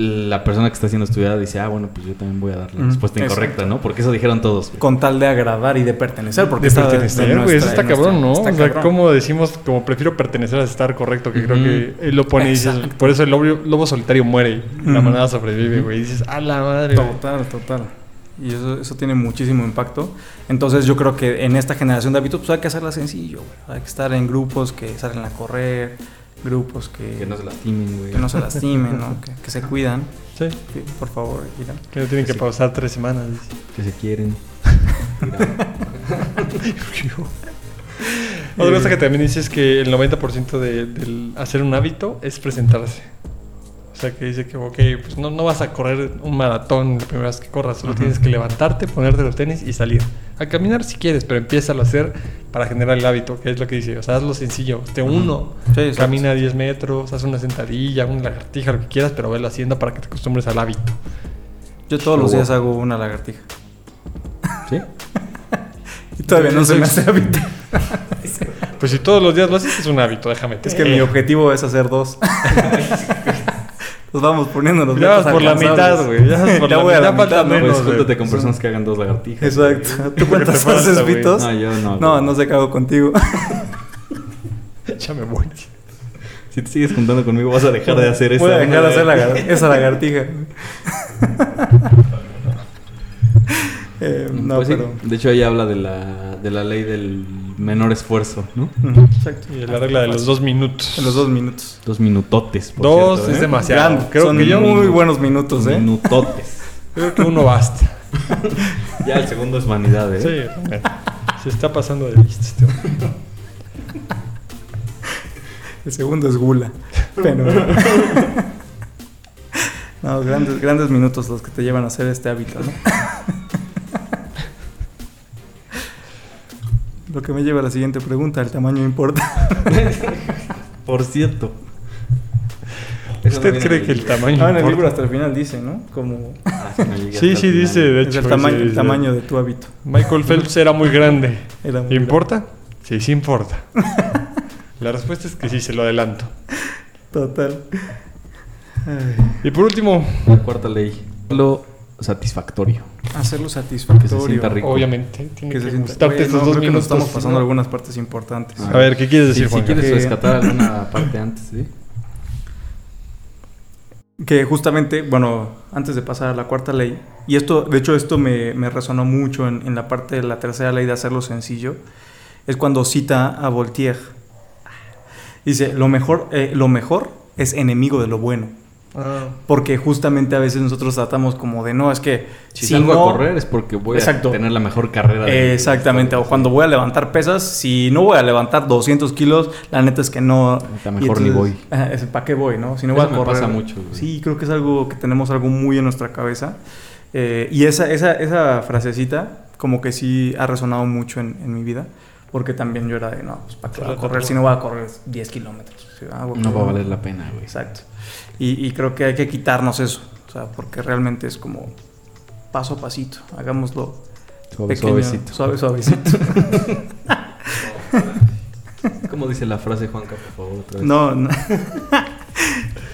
la persona que está siendo estudiada dice, ah, bueno, pues yo también voy a dar la respuesta incorrecta, exacto. ¿no? Porque eso dijeron todos. güey. Con tal de agradar y de pertenecer. Porque De está pertenecer, de güey. Eso nuestra- está nuestra- cabrón, ¿no? está o sea, como decimos, como prefiero pertenecer a estar correcto, que creo que él lo pone y dices, por eso el lobo, lobo solitario muere y la manada sobrevive, güey. Y dices, a la madre. güey". Total, total. Y eso, eso tiene muchísimo impacto. Entonces yo creo que en esta generación de hábitos pues hay que hacerla sencillo. güey. Hay que estar en grupos que salen a correr, grupos que, Que no se lastimen, güey. que no se lastimen, ¿no? que, que se cuidan. Sí. Por favor, mira. Que no tienen que pausar tres semanas. dice. Que se quieren. Otra cosa que también dice es que el 90% de, del hacer un hábito es presentarse. O sea, que dice que, ok, pues no, no vas a correr un maratón la primera vez que corras, solo tienes que levantarte, ponerte los tenis y salir. A caminar si quieres, pero empieza a hacer para generar el hábito, que es lo que dice. O sea, hazlo sencillo. Te uno, Sí, camina 10 metros, haz una sentadilla, una lagartija, lo que quieras, pero velo haciendo para que te acostumbres al hábito. Yo todos los días hago una lagartija. ¿Sí? Y todavía no se me hace hábito. Pues si todos los días lo haces, es un hábito, déjame. te Es que mi objetivo es hacer dos. Nos vamos poniendo los Ya vas por la mitad, güey. Ya vas por Ya la voy a la mitad, falta menos. Pues júntate con personas que hagan dos lagartijas. Exacto. ¿Tú cuántas haces? Vitos? No, yo no. No, güey. no se cago contigo. Ya me voy. Si te sigues juntando conmigo, vas a dejar de hacer eso. Voy a dejar de hacer lagar- esa lagartija. Eh, no, Pues sí, pero. De hecho, ahí habla de la, de la ley del menor esfuerzo, ¿no? Exacto. Y la regla de los dos minutos. En los dos minutos. Dos minutotes. por Dos cierto, es ¿eh? demasiado. Grande. Creo Son que yo muy buenos minutos, ¿eh? Minutotes. creo que uno basta. ya el segundo es vanidad, ¿eh? Sí, se está pasando de listo este hombre. El segundo es gula. Pero. no, grandes, grandes minutos los que te llevan a hacer este hábito, ¿no? Lo que me lleva a la siguiente pregunta, ¿el tamaño importa? Por cierto. ¿Usted cree que el tamaño Ah, en el importa? libro hasta el final dice, ¿no? Como Sí, sí, dice, de es hecho. el, tamaño, el de tu hábito. Michael Phelps era muy grande. Era muy ¿Importa? Sí, sí importa. La respuesta es que sí, se lo adelanto. Total. Ay, Y por último, La cuarta ley. Lo satisfactorio. hacerlo Que se satisfactorio. sienta rico. obviamente, tiene Que que, se sienta- Oye, no, dos creo que nos minutos. estamos pasando ¿no? algunas partes importantes. Ah. A ver, ¿qué quieres Si, decir, si Juan? quieres rescatar alguna parte antes, ¿sí? Que justamente, bueno, antes de pasar a la cuarta ley, y esto, de hecho, esto me, me resonó mucho en, en la parte de la tercera ley de hacerlo sencillo, es cuando cita a Voltaire. Dice, lo mejor, eh, lo mejor es enemigo de lo bueno. Ah, Porque justamente a veces nosotros tratamos como de, no, es que Si, salgo no- a correr es porque voy Exacto. a tener la mejor carrera. de. Exactamente, o cuando voy a levantar pesas, si no voy a levantar 200 kilos, la neta es que no... Neta, mejor ni voy. ¿Para qué voy, no? Si no Eso voy a me correr. pasa mucho, güey. Sí, creo que es algo que tenemos algo muy en nuestra cabeza. Eh, y esa, esa, esa frasecita como que sí ha resonado mucho en, en mi vida. Porque también yo era de, no, pues para qué voy a correr si no voy a correr 10 kilómetros. Sí, ah, No va a valer la pena, güey. Exacto. Y, y creo que hay que quitarnos eso. O sea, porque realmente es como paso a pasito. Hagámoslo Suave, pequeño, suavecito. Suave, suavecito. ¿Cómo dice la frase, Juanca, por favor? otra vez? no, no.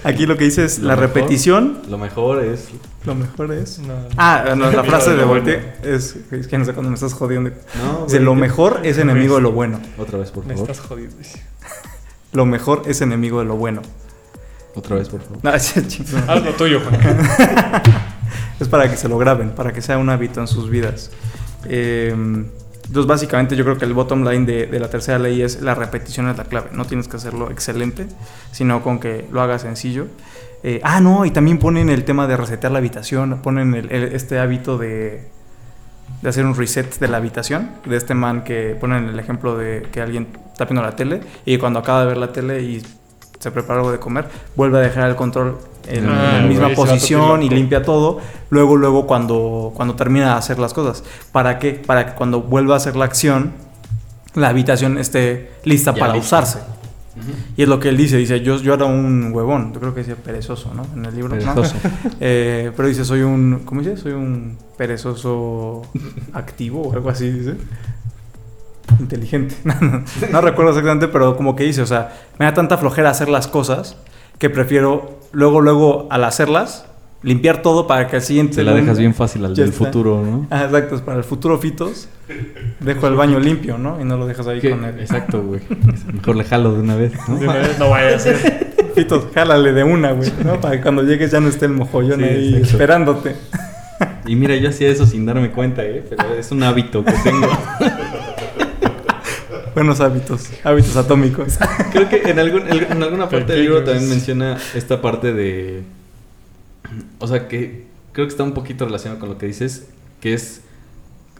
Aquí lo que dice es Lo la mejor- repetición. Lo mejor es... Lo mejor es. no. Ah, no, la frase de de es, es que no sé cuándo me estás jodiendo. No, Dice, lo mejor es enemigo de lo bueno. Otra vez, por Me favor. estás jodiendo. Lo mejor es enemigo de lo bueno. Otra vez, por favor. No, es, chingón. Haz lo tuyo, Juan. Es para que se lo graben, para que sea un hábito en sus vidas. Eh, entonces, básicamente, yo creo que el bottom line de, de la tercera ley es la repetición es la clave. No tienes que hacerlo excelente, sino con que lo hagas sencillo. Eh, ah, no, y también ponen el tema de resetear la habitación, ponen el- el- este hábito de, de hacer un reset de la habitación, de este man que ponen el ejemplo de que alguien está viendo la tele y cuando acaba de ver la tele y se prepara algo de comer, vuelve a dejar el control en, Ah, la misma güey, posición y limpia todo, luego, luego cuando, cuando termina de hacer las cosas. ¿Para qué? Para que cuando vuelva a hacer la acción, la habitación esté lista Ya para lista. usarse. Y es lo que él dice, dice, yo, yo era un huevón, yo creo que decía perezoso, ¿no? En el libro, ¿no? Perezoso. Eh, pero dice, soy un, ¿cómo dice? Soy un perezoso activo o algo así, dice. Inteligente. No, no, no recuerdo exactamente, pero como que dice, o sea, me da tanta flojera hacer las cosas que prefiero luego, luego, al hacerlas, limpiar todo para que al siguiente... Se la dejas bien fácil al del futuro, ¿no? Ah, exacto, es para el futuro Fitos. Dejo el baño limpio, ¿no? Y no lo dejas ahí con el... Exacto, güey. Mejor le jalo de una vez, ¿no? De una vez no vaya a ser. Fitos, jálale de una, güey, ¿no? Para que cuando llegues ya no esté el mojollón Sí, ahí exacto. esperándote. Y mira, yo hacía eso sin darme cuenta, ¿eh? Pero es un hábito que tengo. Buenos hábitos, hábitos atómicos. Creo que en, algún, en alguna parte del libro también menciona esta parte de... O sea, que creo que está un poquito relacionado con lo que dices, que es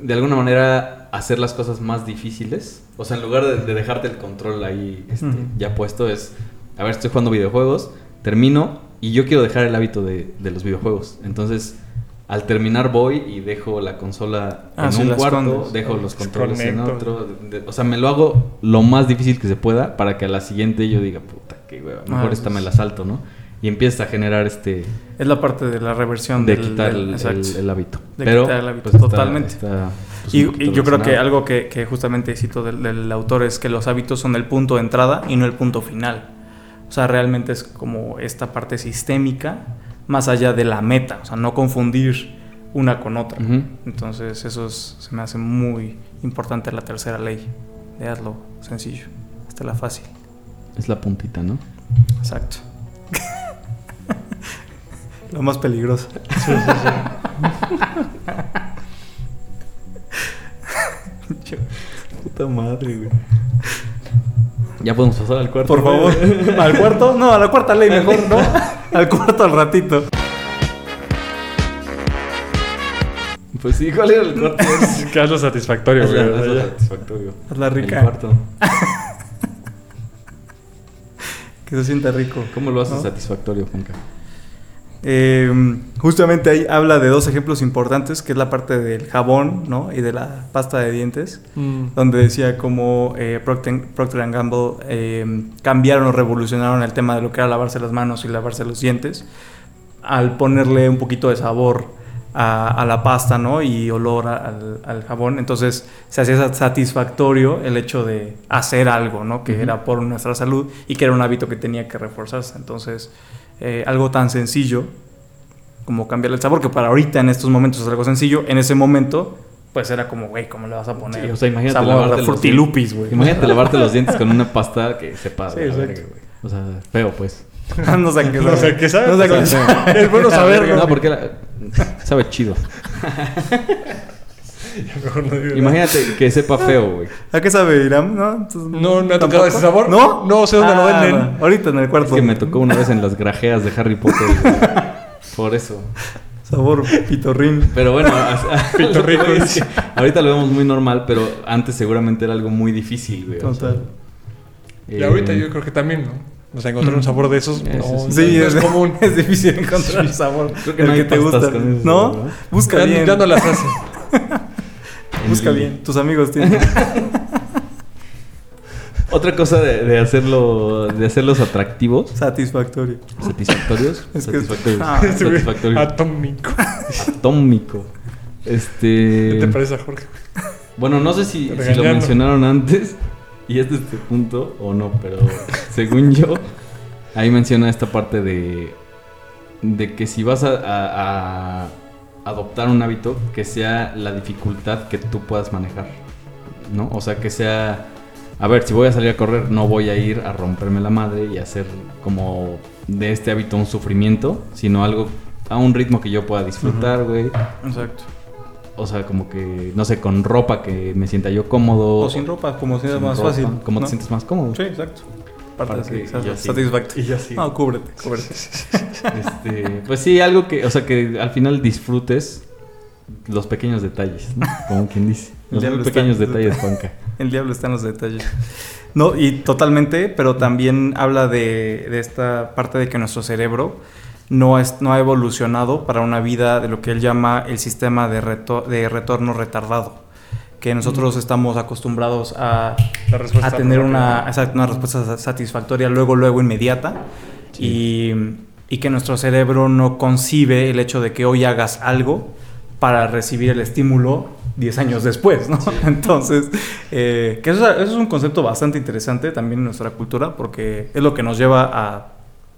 de alguna manera hacer las cosas más difíciles. O sea, en lugar de, de dejarte el control ahí este, ya puesto, es, a ver, estoy jugando videojuegos, termino y yo quiero dejar el hábito de, de los videojuegos. Entonces, al terminar voy y dejo la consola Ah, en sí, un cuarto, escondes. dejo los controles en otro. de- de- o sea, me lo hago lo más difícil que se pueda para que a la siguiente yo diga, puta, qué hueva, mejor Ah, esta pues. me la salto, ¿no? Y empiezas a generar este... Es la parte de la reversión De del- quitar del- el, el- el hábito. De Pero, quitar el hábito, pues, está- totalmente. está, pues, Y, y yo creo que algo que, que justamente cito del, del autor es que los hábitos son el punto de entrada y no el punto final. O sea, realmente es como esta parte sistémica más allá de la meta. O sea, no confundir una con otra. Entonces, eso es- se me hace muy importante la tercera ley. De hazlo sencillo. Hasta la fácil. Es la puntita, ¿no? Exacto. Lo más peligroso. Yo- Puta madre, güey. Ya podemos pasar al cuarto. Por favor. ¿Al cuarto? No, a la cuarta ley mejor, ¿no? Al cuarto al ratito. Pues sí, ¿cuál era el cuarto? Que hazlo satisfactorio, güey. Hazlo- satisfactorio. Hazla rica. El cuarto. Que se sienta rico. ¿Cómo lo haces ¿No? satisfactorio, Juanca? Eh, justamente ahí habla de dos ejemplos importantes, que es la parte del jabón, ¿no? Y de la pasta de dientes, Mm. donde decía cómo eh, Procter, Procter Gamble eh, cambiaron o revolucionaron el tema de lo que era lavarse las manos y lavarse los dientes, al ponerle un poquito de sabor a, a la pasta, ¿no? Y olor a- al, al jabón. Entonces se hacía sa- satisfactorio el hecho de hacer algo, ¿no? Que era por nuestra salud y que era un hábito que tenía que reforzarse. Entonces, eh, algo tan sencillo como cambiar el sabor, que para ahorita en estos momentos es algo sencillo, en ese momento, pues era como, güey, ¿cómo le vas a poner? Sí, o sea, imagínate sabor lavarte los güey. Imagínate lavarte los dientes con una pasta que sepa. Sí, exacto. O sea, feo, pues. no sé qué No sé qué sabe. No sé qué sabe. Es bueno saberlo. No, porque la- sabe chido. Mejor no digo nada. Imagínate que sepa feo, güey. ¿A qué sabe Iram? ¿No? Entonces, No, ¿me ha tocado ese sabor? ¿No? No sé dónde lo Ah, venden. va. Ahorita en el Es cuarto. que me tocó una vez en las grajeas de Harry Potter. güey. Por eso. Sabor pitorrín. Pero bueno, a- a- Pito lo que rico, voy es que ahorita lo vemos muy normal, pero antes seguramente era algo muy difícil, güey. o sea, Total. Y ahorita eh, yo creo que también, ¿no? O sea, encontrar un sabor de esos Eh, no, sí, no es, es común. es difícil encontrar el sabor. Creo que el no hay que te gusta. con ese ¿No? sabor, ¿no? Busca Ya, bien. ya no las hace. Busca el- bien. Tus amigos tienen. Otra cosa de, de hacerlo, de hacerlos atractivos, Satisfactorio. satisfactorios, Es que- satisfactorios, Ah, satisfactorio, Atómico. atómico. ¿Qué Este, te parece, Jorge? bueno, no sé si, si lo mencionaron antes y es de este punto o no, pero según yo, ahí menciona esta parte de, de que si vas a, a- a adoptar un hábito, que sea la dificultad que tú puedas manejar, ¿no? O sea, que sea, a ver, si voy a salir a correr, no voy a ir a romperme la madre y hacer como de este hábito un sufrimiento, sino algo a un ritmo que yo pueda disfrutar, güey. Exacto. O sea, como que, no sé, con ropa que me sienta yo cómodo. O sin ropa, como sin más ropa, fácil. Como ¿no? te sientes más cómodo. Sí, exacto. Parte de que- y. Y yo sí. No, cúbrete, cúbrete. Este, pues sí, algo que, o sea, que al final disfrutes los pequeños detalles, ¿no? Como quien dice. Los muy pequeños detalles, Juanca. El diablo está en los detalles. No, y totalmente, pero también habla de, de esta parte de que nuestro cerebro no, es, no ha evolucionado para una vida de lo que él llama el sistema de, reto- de retorno retardado. Que nosotros estamos acostumbrados a, tener una, una respuesta sa- satisfactoria luego, luego inmediata. Y, y que nuestro cerebro no concibe el hecho de que hoy hagas algo para recibir el estímulo 10 años después, ¿no? Entonces, eh, que eso, es- eso es un concepto bastante interesante también en nuestra cultura porque es lo que nos lleva a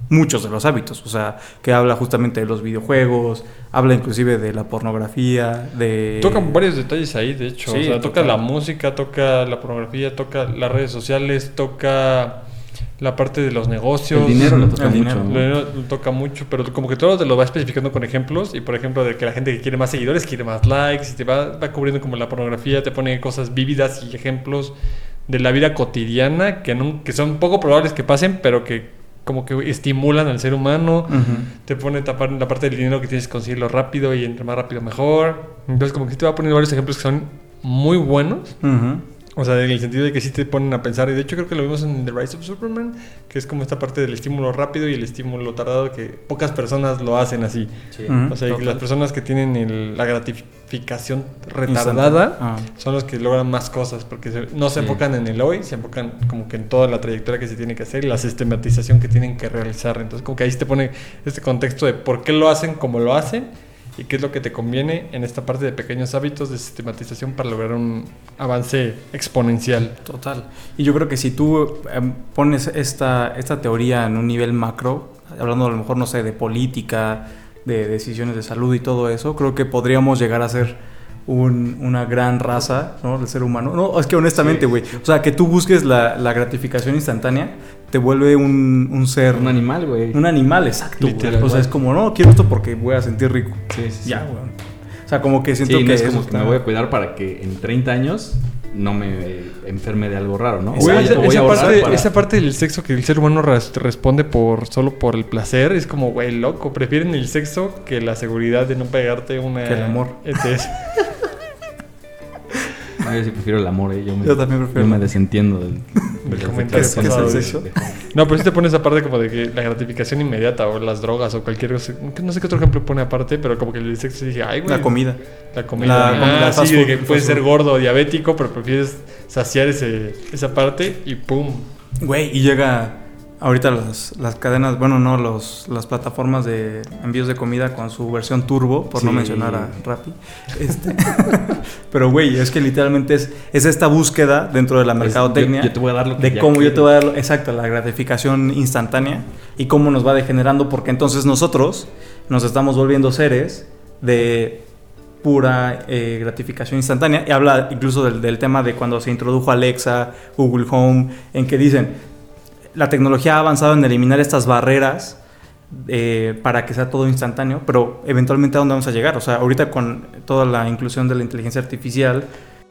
muchos de los hábitos, o sea, que habla justamente de los videojuegos, habla inclusive de la pornografía, de... Tocan varios detalles ahí, de hecho. Sí, o sea, toca total. la música, toca la pornografía, toca las redes sociales, toca la parte de los negocios. El dinero lo toca El mucho. dinero. ¿no? Lo dinero lo toca mucho, pero como que todo te lo va especificando con ejemplos. Y por ejemplo, de que la gente que quiere más seguidores quiere más likes. Y te va, va cubriendo como la pornografía, te pone cosas vívidas y ejemplos de la vida cotidiana que, no- que son poco probables que pasen, pero que como que estimulan al ser humano. Te pone tapar la parte del dinero que tienes que conseguirlo rápido y entre más rápido mejor. Entonces, como que te va poniendo varios ejemplos que son muy buenos. Ujú. O sea, en el sentido de que sí te ponen a pensar. Y de hecho, creo que lo vimos en The Rise of Superman, que es como esta parte del estímulo rápido y el estímulo tardado, que pocas personas lo hacen así. O sea, que las personas que tienen el- la gratificación retardada Ah. son los que logran más cosas, porque se- no se Sí. enfocan en el hoy, se enfocan como que en toda la trayectoria que se tiene que hacer y la sistematización que tienen que realizar. Entonces, como que ahí se te pone este contexto de por qué lo hacen como lo hacen y qué es lo que te conviene en esta parte de pequeños hábitos de sistematización para lograr un avance exponencial. Total. Y yo creo que si tú em, pones esta, esta teoría en un nivel macro, hablando a lo mejor, no sé, de política, de decisiones de salud y todo eso, creo que podríamos llegar a ser un- una gran raza, ¿no? Del ser humano. No, es que honestamente, güey, o sea, que tú busques la, la gratificación instantánea, te vuelve un, un ser... Un animal, güey. Un animal, exacto. Literal. O sea, es como, no, quiero esto porque voy a sentir rico. Sí, sí, sí. Ya, güey. O sea, como que siento Sí, que no es como que está- me voy a cuidar para que en 30 años no me enferme de algo raro, ¿no? Güey, esa, parte, para- esa parte del sexo que el ser humano res- responde por solo por el placer es como, güey, loco. Prefieren el sexo que la seguridad de no pegarte una. Que el amor. ETS. No, yo sí prefiero el amor, ¿eh? Yo, me, Yo también prefiero yo me desentiendo del, comentario ¿Qué es- qué es el sexo? No, pero si te pones aparte como de que la gratificación inmediata o las drogas o cualquier cosa. No sé qué otro ejemplo pone aparte, pero como que el sexo dije, ay, güey. La comida. La comida. La ah, comida fast sí, de que puedes ser gordo o diabético, pero prefieres saciar ese, esa parte y pum. Güey, y llega ahorita las, las cadenas, bueno, no, los, las plataformas de envíos de comida con su versión turbo, por no mencionar a Rappi. Este, pero, güey, es que literalmente es, es esta búsqueda dentro de la mercadotecnia. yo- yo te voy a dar lo que De cómo yo te voy a dar, lo- exacto, la gratificación instantánea y cómo nos va degenerando, porque entonces nosotros nos estamos volviendo seres de pura eh, gratificación instantánea. Y habla incluso del, del tema de cuando se introdujo Alexa, Google Home, en que dicen, la tecnología ha avanzado en eliminar estas barreras eh, para que sea todo instantáneo, pero eventualmente a dónde vamos a llegar. O sea, ahorita con toda la inclusión de la inteligencia artificial,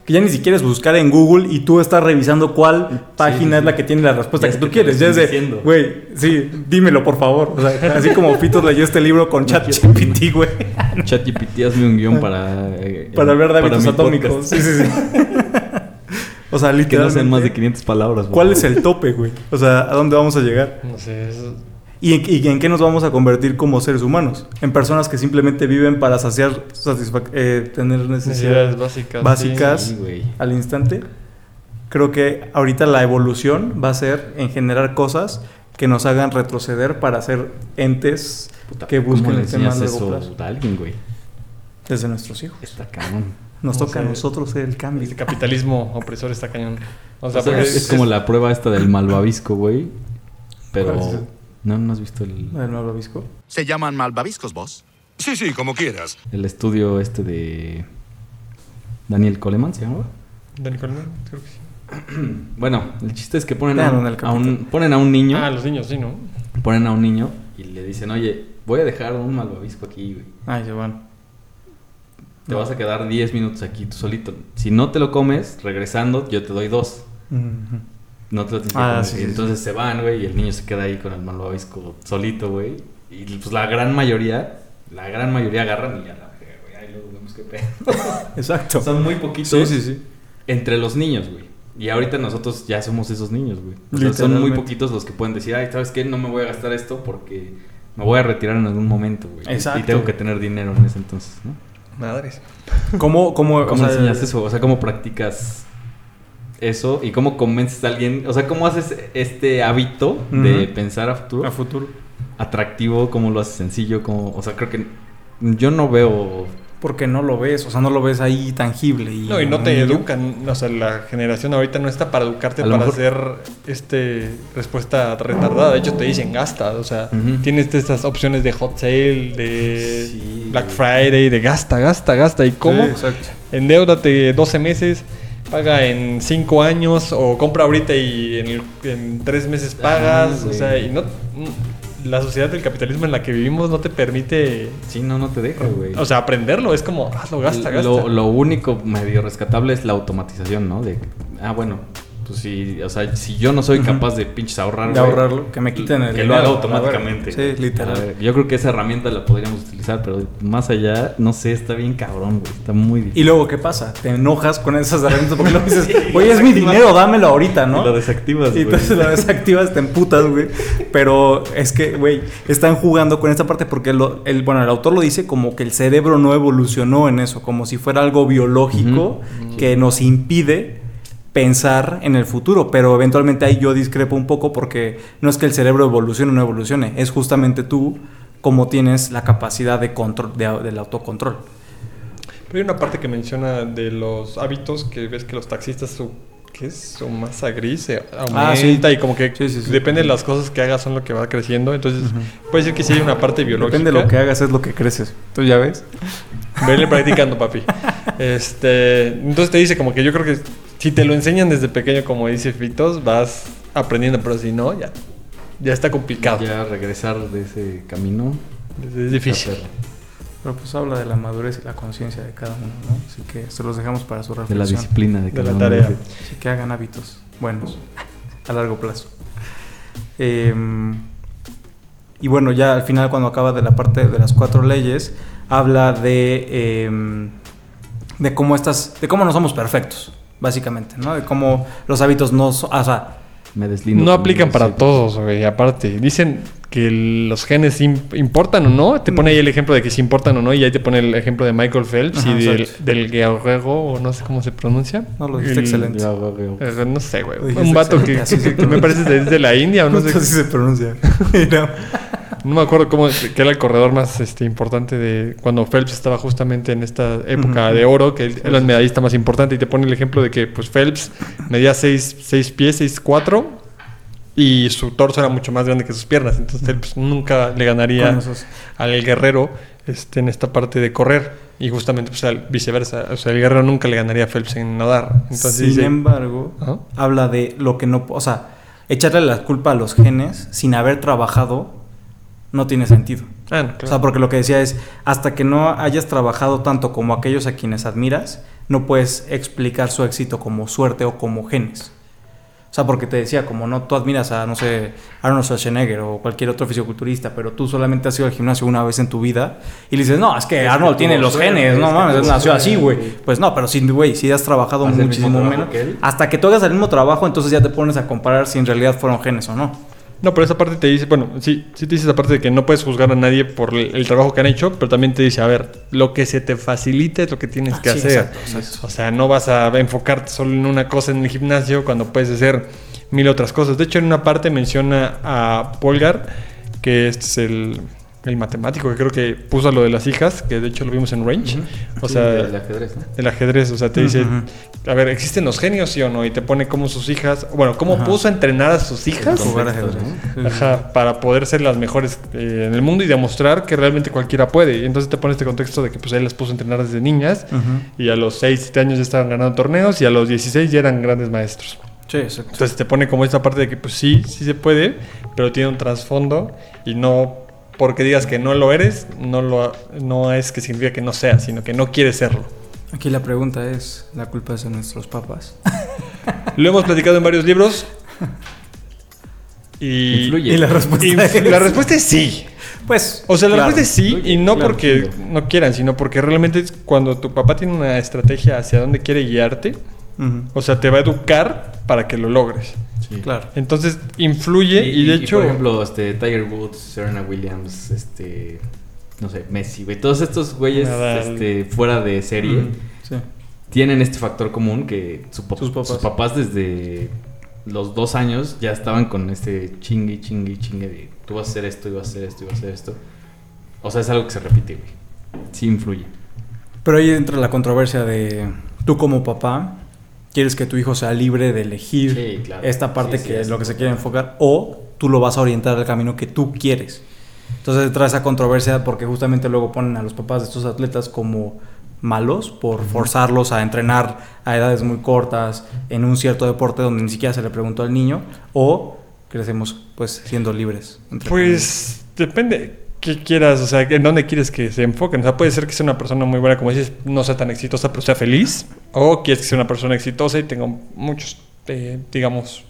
que ya ni siquiera es buscar en Google y tú estás revisando cuál página sí, es la que tiene la respuesta Ya que tú quieres. Ya es de, güey, sí, dímelo por favor. O sea, así como Pitos leyó este libro con ChatGPT, güey, ChatGPT, hazme un guion para... eh, para hablar de hábitos mi atómicos. podcast. Sí, sí, sí. o sea, Que no literalmente. sean más de 500 palabras. ¿Cuál es el tope, güey? O sea, ¿a dónde vamos a llegar? No sé, eso- ¿Y en, y en qué nos vamos a convertir como seres humanos? En personas que simplemente viven para saciar, satisfac- eh, tener necesidades necesidades básicas. básicas. Sí, güey. al instante. Creo que ahorita la evolución va a ser en generar cosas que nos hagan retroceder para ser entes Puta, que ¿cómo busquen el tema a alguien, güey? Desde nuestros hijos. Está cabrón. Nos No toca a sé. nosotros ser el cambio. Este capitalismo opresor está cañón. O sea, O sea, porque es, es como la prueba esta del malvavisco, güey. Pero... ¿No, ¿No has visto el, ¿El obispo? ¿Se llaman malvaviscos vos? Sí, sí, como quieras. el estudio este de... Daniel Coleman se llamaba? Dani Coleman, creo que sí. Bueno, el chiste es que ponen, a, el a un, ponen a un niño, Ah, los niños, sí, ¿no? ponen a un niño y le dicen, oye, voy a dejar un malvavisco aquí, güey. Ay, se van. Te vas a quedar 10 minutos aquí tú solito. Si no te lo comes, regresando, yo te doy dos. No te lo tienes que Ah, comer. sí, Y sí, entonces se van, güey, y el niño se queda ahí con el malvavisco solito, güey. Y pues la gran mayoría, la gran mayoría agarran y ya la güey. Ahí luego vemos qué pedo. Exacto. Son muy poquitos Sí, sí, sí. entre los niños, güey. Y ahorita nosotros ya somos esos niños, güey. O sea, son muy poquitos los que pueden decir, ay, ¿sabes qué? No me voy a gastar esto porque me voy a retirar en algún momento, güey. Exacto. Y tengo que tener dinero en ese entonces, ¿no? Madres. ¿Cómo, cómo, o ¿Cómo sea, enseñas eso? O sea, ¿cómo practicas eso? ¿Y cómo convences a alguien? O sea, ¿cómo haces este hábito de pensar a futuro A futuro. atractivo? ¿Cómo lo haces sencillo? ¿Cómo... O sea, creo que yo no veo... Porque no lo ves, o sea, no lo ves ahí tangible. Y No, y no te educan. O sea, la generación ahorita no está para educarte para mejor- hacer este respuesta retardada. De hecho, te dicen gasta. O sea, tienes estas opciones de hot sale, de Sí, Black. Friday, de gasta, gasta, gasta. ¿Y cómo? Sí, exacto. Endeudate 12 meses, paga en 5 años o compra ahorita y en, en 3 meses pagas. O sea, y no... La sociedad del capitalismo en la que vivimos no te permite... Sí, no, no te deja, güey. O sea, aprenderlo. Es como, hazlo, gasta, gasta. Lo, lo único medio rescatable es la automatización, ¿no? De, ah, bueno, pues si, o sea, si yo no soy capaz de pinches ahorrar, De ahorrarlo, que me quiten el Que dinero, lo haga automáticamente. Sí, literal. Ver, yo creo que esa herramienta la podríamos utilizar, pero más allá, no sé, está bien cabrón, güey. Está muy difícil. Y luego, ¿qué pasa? Te enojas con esas herramientas porque lo dices, oye, es mi dinero, dámelo ahorita, ¿no? Y lo desactivas, Y entonces lo desactivas, te emputas, güey. Pero es que, güey, están jugando con esta parte porque lo- el, bueno, el autor lo dice como que el cerebro no evolucionó en eso, como si fuera algo biológico que nos impide pensar en el futuro, pero eventualmente ahí yo discrepo un poco porque no es que el cerebro evolucione o no evolucione, es justamente tú como tienes la capacidad de control, de- del autocontrol. Pero hay una parte que menciona de los hábitos que ves que los taxistas su ¿qué es? su masa gris se aumenta Ah, sí. y como que Sí, sí, sí. depende de las cosas que hagas son lo que va creciendo. Entonces, puede ser que sí hay una parte biológica. Depende de lo que hagas, es lo que creces. ¿Tú ya ves? Vele practicando, papi. Este, entonces te dice como que yo creo que si te lo enseñan desde pequeño, como dice Fitos, vas aprendiendo, pero si no, ya, ya está complicado. Ya regresar de ese camino. Es difícil. Pero pues habla de la madurez y la conciencia de cada uno, ¿no? Así que se los dejamos para su De la reflexión. disciplina de De cada la uno. tarea. Así que hagan hábitos buenos a largo plazo. Em, y bueno, ya al final cuando acaba de la parte de las cuatro leyes, habla de, em, de cómo estas, de cómo no somos perfectos, básicamente, ¿no? De cómo los hábitos no son, o sea, Me deslindo. No aplican para sí. todos, güey. Aparte, dicen que los genes im- importan o no. Te pone ahí el ejemplo de que si importan o no. Y ahí te pone el ejemplo de Michael Phelps Ajá, y del, del guerrero, o no sé cómo se pronuncia. no lo dijiste El- excelente. Eh, No sé, güey. Un vato que, excelente, me parece de, de la India o no sé. Así se pronuncia. No me acuerdo cómo que era el corredor más este, importante de cuando Phelps estaba justamente en esta época de oro, que él era el medallista más importante y te pone el ejemplo de que pues Phelps medía 6 pies, 6, 4 y su torso era mucho más grande que sus piernas, entonces Phelps nunca le ganaría al guerrero este, en esta parte de correr. Y justamente pues al viceversa, o sea, el guerrero nunca le ganaría a Phelps en nadar. Entonces Sin dice, embargo, Ajá. habla de lo que no, o sea, echarle la culpa a los genes sin haber trabajado no tiene sentido. ah, no, O claro. sea, porque lo que decía es, hasta que no hayas trabajado tanto como aquellos a quienes admiras, no puedes explicar su éxito como suerte o como genes. O sea, porque te decía, como no, tú admiras a, no sé, Arnold Schwarzenegger o cualquier otro fisiculturista, pero tú solamente has ido al gimnasio una vez en tu vida y le dices, no, es que Arnold tiene los genes, no mames, nació así, güey. Pues no, pero sí, güey, si has trabajado ¿Hace el muchísimo menos. que? Hasta que tú hagas el mismo trabajo, entonces ya te pones a comparar si en realidad fueron genes o no. No, pero esa parte te dice, bueno, sí, sí te dice esa parte de que no puedes juzgar a nadie por el, el trabajo que han hecho, pero también te dice, a ver, lo que se te facilite es lo que tienes que sí, hacer. exacto, exacto. O sea, no vas a enfocarte solo en una cosa en el gimnasio cuando puedes hacer mil otras cosas. De hecho, en una parte menciona a Polgar, que este es el, el matemático que creo que puso lo de las hijas, que de hecho lo vimos en Range. O Sí, sea, del ajedrez, ¿no? el ajedrez, o sea, te dice, a ver, ¿existen los genios sí o no? Y te pone como sus hijas, bueno, cómo puso a entrenar a sus hijas. Ajá, para poder ser las mejores eh, en el mundo y demostrar que realmente cualquiera puede. Y entonces te pone este contexto de que pues él las puso a entrenar desde niñas y a los 6, 7 años ya estaban ganando torneos y a los 16 ya eran grandes maestros. Sí, exacto. Entonces te pone como esta parte de que pues sí, sí se puede, pero tiene un trasfondo y no porque digas que no lo eres, no, lo, no es que significa que no seas, sino que no quieres serlo. Aquí la pregunta es, ¿la culpa es de nuestros papás? Lo hemos platicado en varios libros. Y, Influye. Y la respuesta y es... la respuesta es sí. Pues... O sea, la claro. respuesta es sí, y no Claro, porque no quieran, sino porque realmente es cuando tu papá tiene una estrategia hacia dónde quiere guiarte, o sea, te va a educar para que lo logres. Sí. Claro. Entonces, influye y, de hecho... por ejemplo, este, Tiger Woods, Serena Williams, este, no sé, Messi, güey. Todos estos güeyes este, fuera de serie. Sí. tienen este factor común que su pap- Sus papás. sus papás desde los dos años ya estaban con este chingue, chingue, chingue de tú vas a hacer esto y vas a hacer esto y vas a hacer esto. O sea, es algo que se repite, güey. Sí influye. Pero ahí entra la controversia de tú como papá quieres que tu hijo sea libre de elegir Sí, claro. esta parte Sí, sí, que es es lo que se quiere enfocar o tú lo vas a orientar al camino que tú quieres. Entonces entra esa controversia porque justamente luego ponen a los papás de estos atletas como malos por forzarlos a entrenar a edades muy cortas en un cierto deporte donde ni siquiera se le preguntó al niño o crecemos pues siendo libres. entre Pues depende qué quieras, o sea, en dónde quieres que se enfoquen. O sea, puede ser que sea una persona muy buena, como dices, no sea tan exitosa, pero sea feliz. O quieres que sea una persona exitosa y tenga muchos, eh, digamos,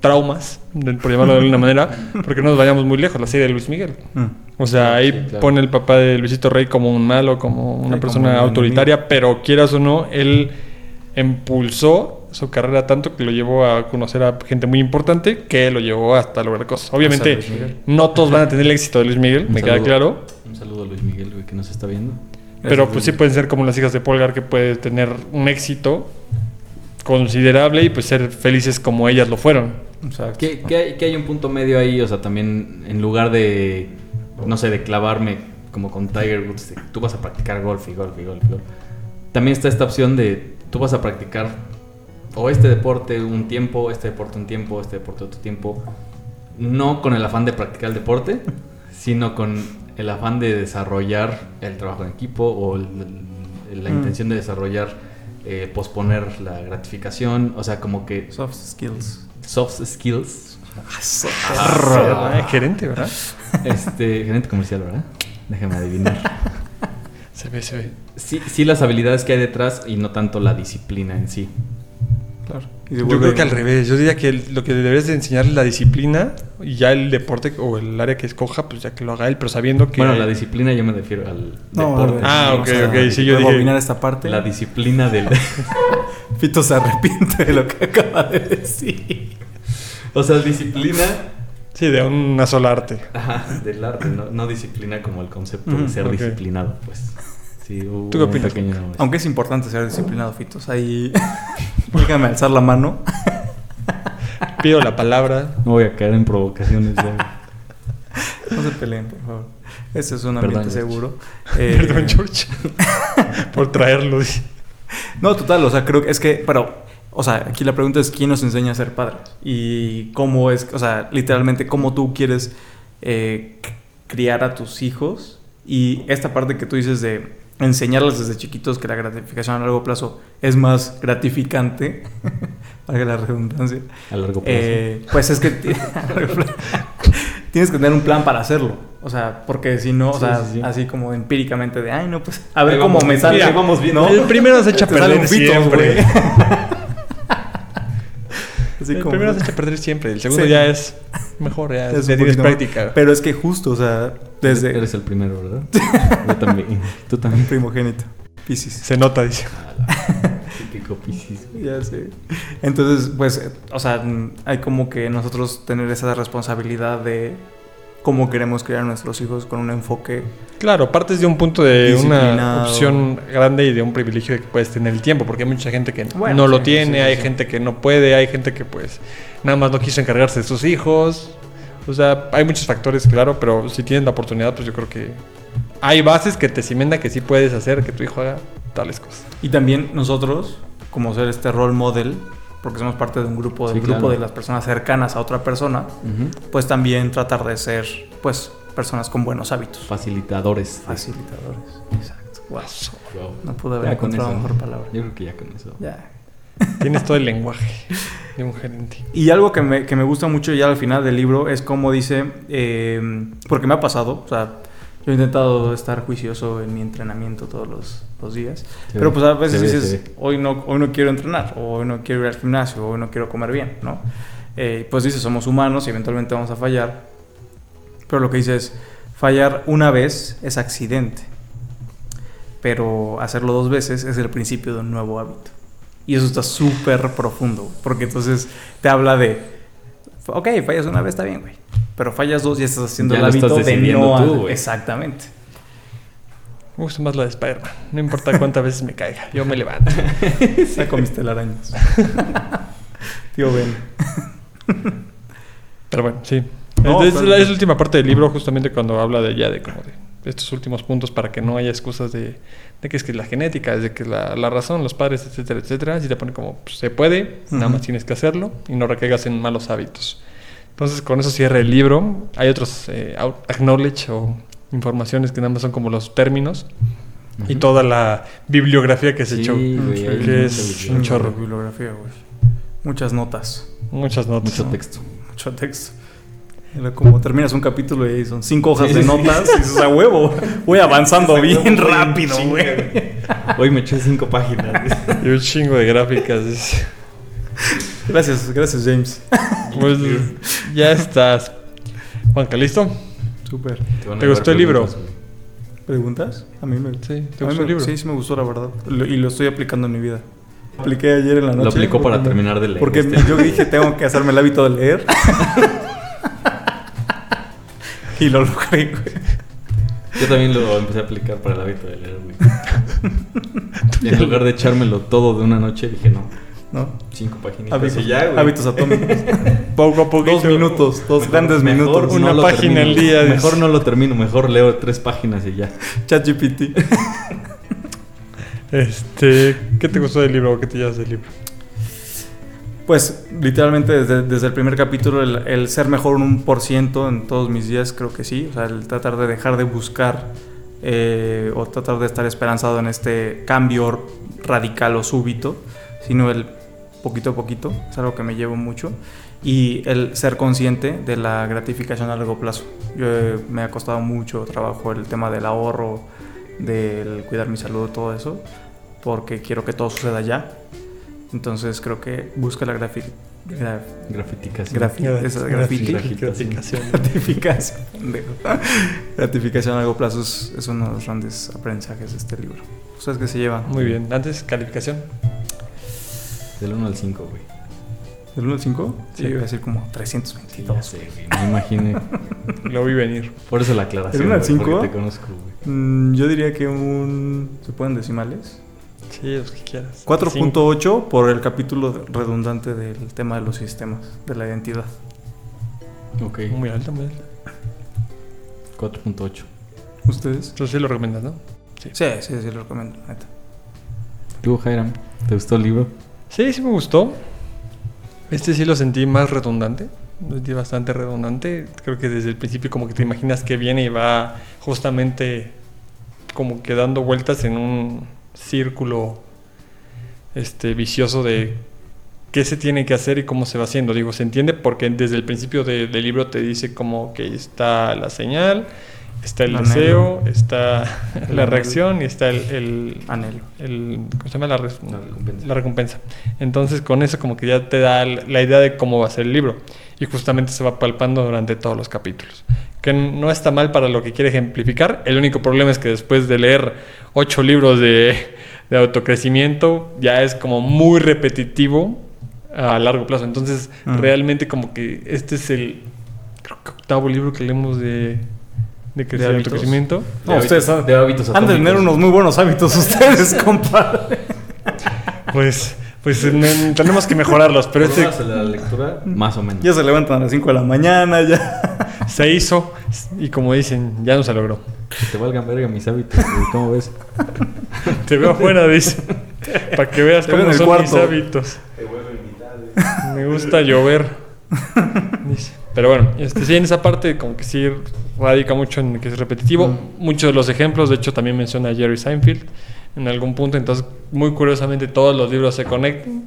traumas, por llamarlo de alguna manera, porque no nos vayamos muy lejos, la serie de Luis Miguel. comillas. O sea, ahí Sí, claro. pone el papá de Luisito Rey como un malo, como una Sí, persona como un autoritaria, pero quieras o no, él impulsó su carrera tanto que lo llevó a conocer a gente muy importante que lo llevó hasta lograr cosas. Obviamente, no todos van a tener el éxito de Luis Miguel, Un me queda claro. Un saludo a Luis Miguel, güey, que nos está viendo. Pero pues sí pueden ser como las hijas de Polgar que puede tener un éxito considerable y pues ser felices como ellas lo fueron. Exacto. Que, que hay, que hay un punto medio ahí, o sea, también en lugar de, no sé, de clavarme como con Tiger Woods, tú vas a practicar golf y golf y golf y golf. También está esta opción de tú vas a practicar o este deporte un tiempo, este deporte un tiempo, este deporte otro tiempo. No con el afán de practicar el deporte, sino con el afán de desarrollar el trabajo en equipo o el- el- la Mm. intención de desarrollar, eh, posponer la gratificación, o sea, como que Soft skills. soft skills. Ah, gerente, ¿verdad? Este, gerente comercial, ¿verdad? Déjame adivinar. Se ve, se ve. Sí, sí las habilidades que hay detrás y no tanto la disciplina en sí. Claro. Y se Yo creo que al revés. Yo diría que el- lo que deberías de enseñar es la disciplina y ya el deporte o el área que escoja, pues ya que lo haga él, pero sabiendo que... Bueno, la disciplina yo me refiero al No, deporte. Ah, o ok, sea, ok, sí, yo dije- esta parte. La disciplina del... Fito se arrepiente de lo que acaba de decir. o sea, disciplina Sí, de una sola arte. ajá, del arte, no, no disciplina como el concepto de ser ok. disciplinado, pues. Sí, ¿Tú qué opinas? pequeño- Aunque es importante ser disciplinado, Fitos. Ahí. Déjame alzar la mano. Pido la palabra. No voy a caer en provocaciones ya. No se peleen, por favor. Ese es un Perdón, ambiente George. seguro. Eh, Perdón, George. por traerlo. No, total, o sea, creo que es que, pero, o sea, aquí la pregunta es quién nos enseña a ser padres y cómo es, o sea, literalmente cómo tú quieres eh, criar a tus hijos y esta parte que tú dices de enseñarles desde chiquitos que la gratificación a largo plazo es más gratificante, valga la redundancia, A largo plazo. eh, pues es que ti- tienes que tener un plan para hacerlo. O sea, porque si no, o Sí, sea, sí, sí. así como empíricamente de, ay, no, pues a ver Ahí cómo vamos, me sale. mira, vamos viendo. ¿no? El primero se echa a perder siempre. Así el como- primero se echa a perder siempre. El segundo Sí. ya es mejor, ya, Es ya tienes más- práctica. Pero es que justo, o sea, desde Eres el primero, ¿verdad? Yo también. Tú un también. primogénito, Piscis. Se nota, dice. Típico Piscis. Ya sé. Entonces, pues, o sea, hay como que nosotros tener esa responsabilidad de cómo queremos criar a nuestros hijos con un enfoque. Claro, partes de un punto de una opción grande y de un privilegio de que puedes tener el tiempo, porque hay mucha gente que Bueno, no lo tiene, sí, hay sí. gente que no puede, hay gente que pues nada más no quiso encargarse de sus hijos. O sea, hay muchos factores, claro, pero si tienes la oportunidad, pues yo creo que hay bases que te cimentan que sí puedes hacer que tu hijo haga tales cosas. Y también nosotros, como ser este role model, porque somos parte de un grupo, del Sí, grupo claro. de las personas cercanas a otra persona, pues también tratar de ser, pues, personas con buenos hábitos. Facilitadores. Facilitadores. Exacto. Wow. Wow. No pude haber Ya con encontrado mejor palabra. Yo creo que ya con eso. Ya. Tienes todo el lenguaje de un gerente. Y algo que me, que me gusta mucho ya al final del libro es cómo dice, eh, porque me ha pasado, o sea, yo he intentado estar juicioso en mi entrenamiento todos los, los días, Se pero pues a veces dices, ve. hoy no, hoy no quiero entrenar, o hoy no quiero ir al gimnasio, o hoy no quiero comer bien, ¿no? Eh, pues dices, somos humanos y eventualmente vamos a fallar, pero lo que dice es, fallar una vez es accidente, pero hacerlo dos veces es el principio de un nuevo hábito. Y eso está súper profundo, porque entonces te habla de, ok, fallas una vez, está bien, güey. Pero fallas dos y estás haciendo Ya el hábito estás de no... tú. Exactamente. Me gusta más la de Spider-Man. No importa cuántas veces me caiga, yo me levanto. Saco mis telarañas. Tío Ben. Pero bueno, sí. No, es, pero- la, es la última parte del libro, justamente cuando habla de ya de como de estos últimos puntos para que no haya excusas de, de que es que la genética, de que la, la razón, los padres, etcétera, etcétera. Si te pone como pues, se puede, nada más tienes que hacerlo y no recaigas en malos hábitos. Entonces, con eso cierra el libro. Hay otros eh, acknowledge o informaciones que nada más son como los términos y toda la bibliografía que se Sí, echó. güey, Que hay es un chorro. Bibliografía, güey. Muchas notas. Muchas notas. Mucho ¿no? texto. Mucho texto. Era como terminas un capítulo y son cinco hojas Sí, de sí, sí. notas y dices, a huevo, voy avanzando bien rápido, güey. Hoy me eché cinco páginas. Y un chingo de gráficas. Gracias, gracias, James. Pues ya estás. Juanca, ¿listo? Súper. ¿Te gustó el libro? preguntas. A mí me Sí, ¿te gustó me- el libro? Sí, sí me gustó, la verdad. Lo- y lo estoy aplicando en mi vida. Lo apliqué ayer en la noche. Lo aplicó para terminar de leer. Porque este. yo dije, tengo que hacerme el hábito de leer. y lo logré, güey. Yo también lo empecé a aplicar para el hábito de leer, güey. Y en lugar de echármelo todo de una noche, dije, no, ¿No? cinco páginas. Hábitos, y ya, güey. hábitos atómicos. Poco a poco. dos minutos, dos grandes Mejor minutos. Una no página al día. Mejor no lo termino, mejor leo tres páginas y ya. ChatGPT. Este, ¿qué te gustó del libro o qué te llevas del libro? Pues literalmente desde, desde el primer capítulo el, el ser mejor un por ciento en todos mis días creo que sí. O sea, el tratar de dejar de buscar eh, o tratar de estar esperanzado en este cambio radical o súbito, sino el poquito a poquito, es algo que me llevo mucho. Y el ser consciente de la gratificación a largo plazo. Yo, eh, me ha costado mucho trabajo el tema del ahorro, del cuidar mi salud, todo eso, porque quiero que todo suceda ya. Entonces creo que busca la grafi- gra- Grafiticación. grafi- esa graffiti. Gratificación. gratificación. gratificación a largo plazo es, es uno de los grandes aprendizajes de este libro. ¿Ustedes qué se llevan? Muy bien. Antes, calificación. Del 1 al 5, güey. ¿Del 1 al 5? Sí, Sí. iba a decir como Ya 322. sé, güey. Me imaginé. Lo vi venir. Por eso la aclaración. ¿El uno al güey, porque cinco? te conozco, güey. Mm, yo diría que un... ¿Se pueden decimales? Sí, los que quieras. 4.8 por el capítulo redundante del tema de los sistemas, de la identidad. Ok. Muy alto, muy alto. 4.8. ¿Ustedes? Entonces sí lo recomiendas, ¿no? Sí, sí, sí, lo recomiendo, neta. ¿Tú, Jairam? ¿Te gustó el libro? Sí, sí me gustó. Este sí lo sentí más redundante. Lo sentí bastante redundante. Creo que desde el principio como que te imaginas que viene y va justamente como que dando vueltas en un círculo este vicioso de qué se tiene que hacer y cómo se va haciendo. Digo, se entiende porque desde el principio de- del libro te dice como que está la señal, está el Anhelo. deseo, está El la anhelo. reacción y está el, el, Anhelo. el- ¿cómo se llama? La, res- La recompensa. la recompensa. Entonces con eso como que ya te da la idea de cómo va a ser el libro y justamente se va palpando durante todos los capítulos. Que no está mal para lo que quiere ejemplificar. El único problema es que después de leer ocho libros de, de autocrecimiento ya es como muy repetitivo a largo plazo. Entonces Mm. realmente como que este es el creo que octavo libro que leemos de, de, cre- de hábitos? autocrecimiento. No, ustedes hábitos- de hábitos han de tener unos muy buenos hábitos ustedes, compadre. Pues, pues tenemos que mejorarlos, pero este a la lectura, más o menos. Ya se levantan a las 5 de la mañana, ya. se hizo y como dicen, ya no se logró. Que te valgan verga mis hábitos, güey. ¿Cómo ves? Te veo afuera, dice. Para que veas Te veo cómo el son mis hábitos. Me gusta llover. Dice. Pero bueno, este, sí, en esa parte como que sí radica mucho en que es repetitivo. Mm. Muchos de los ejemplos, de hecho también menciona a Jerry Seinfeld en algún punto, entonces muy curiosamente todos los libros se conectan.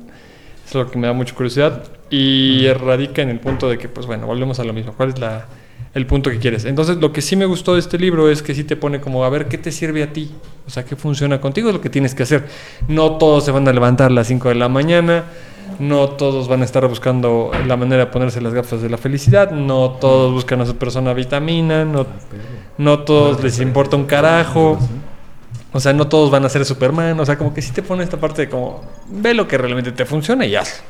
Eso es lo que me da mucha curiosidad. Y radica en el punto de que, pues bueno, volvemos a lo mismo. ¿Cuál es la, el punto que quieres? Entonces, lo que sí me gustó de este libro es que sí te pone como a ver qué te sirve a ti. O sea, qué funciona contigo, es lo que tienes que hacer. No todos se van a levantar a las 5 de la mañana. No todos van a estar buscando la manera de ponerse las gafas de la felicidad. No todos buscan a su persona vitamina. No, no todos les importa un carajo. O sea, no todos van a ser Superman. O sea, como que sí te pone esta parte de como, ve lo que realmente te funciona y hazlo.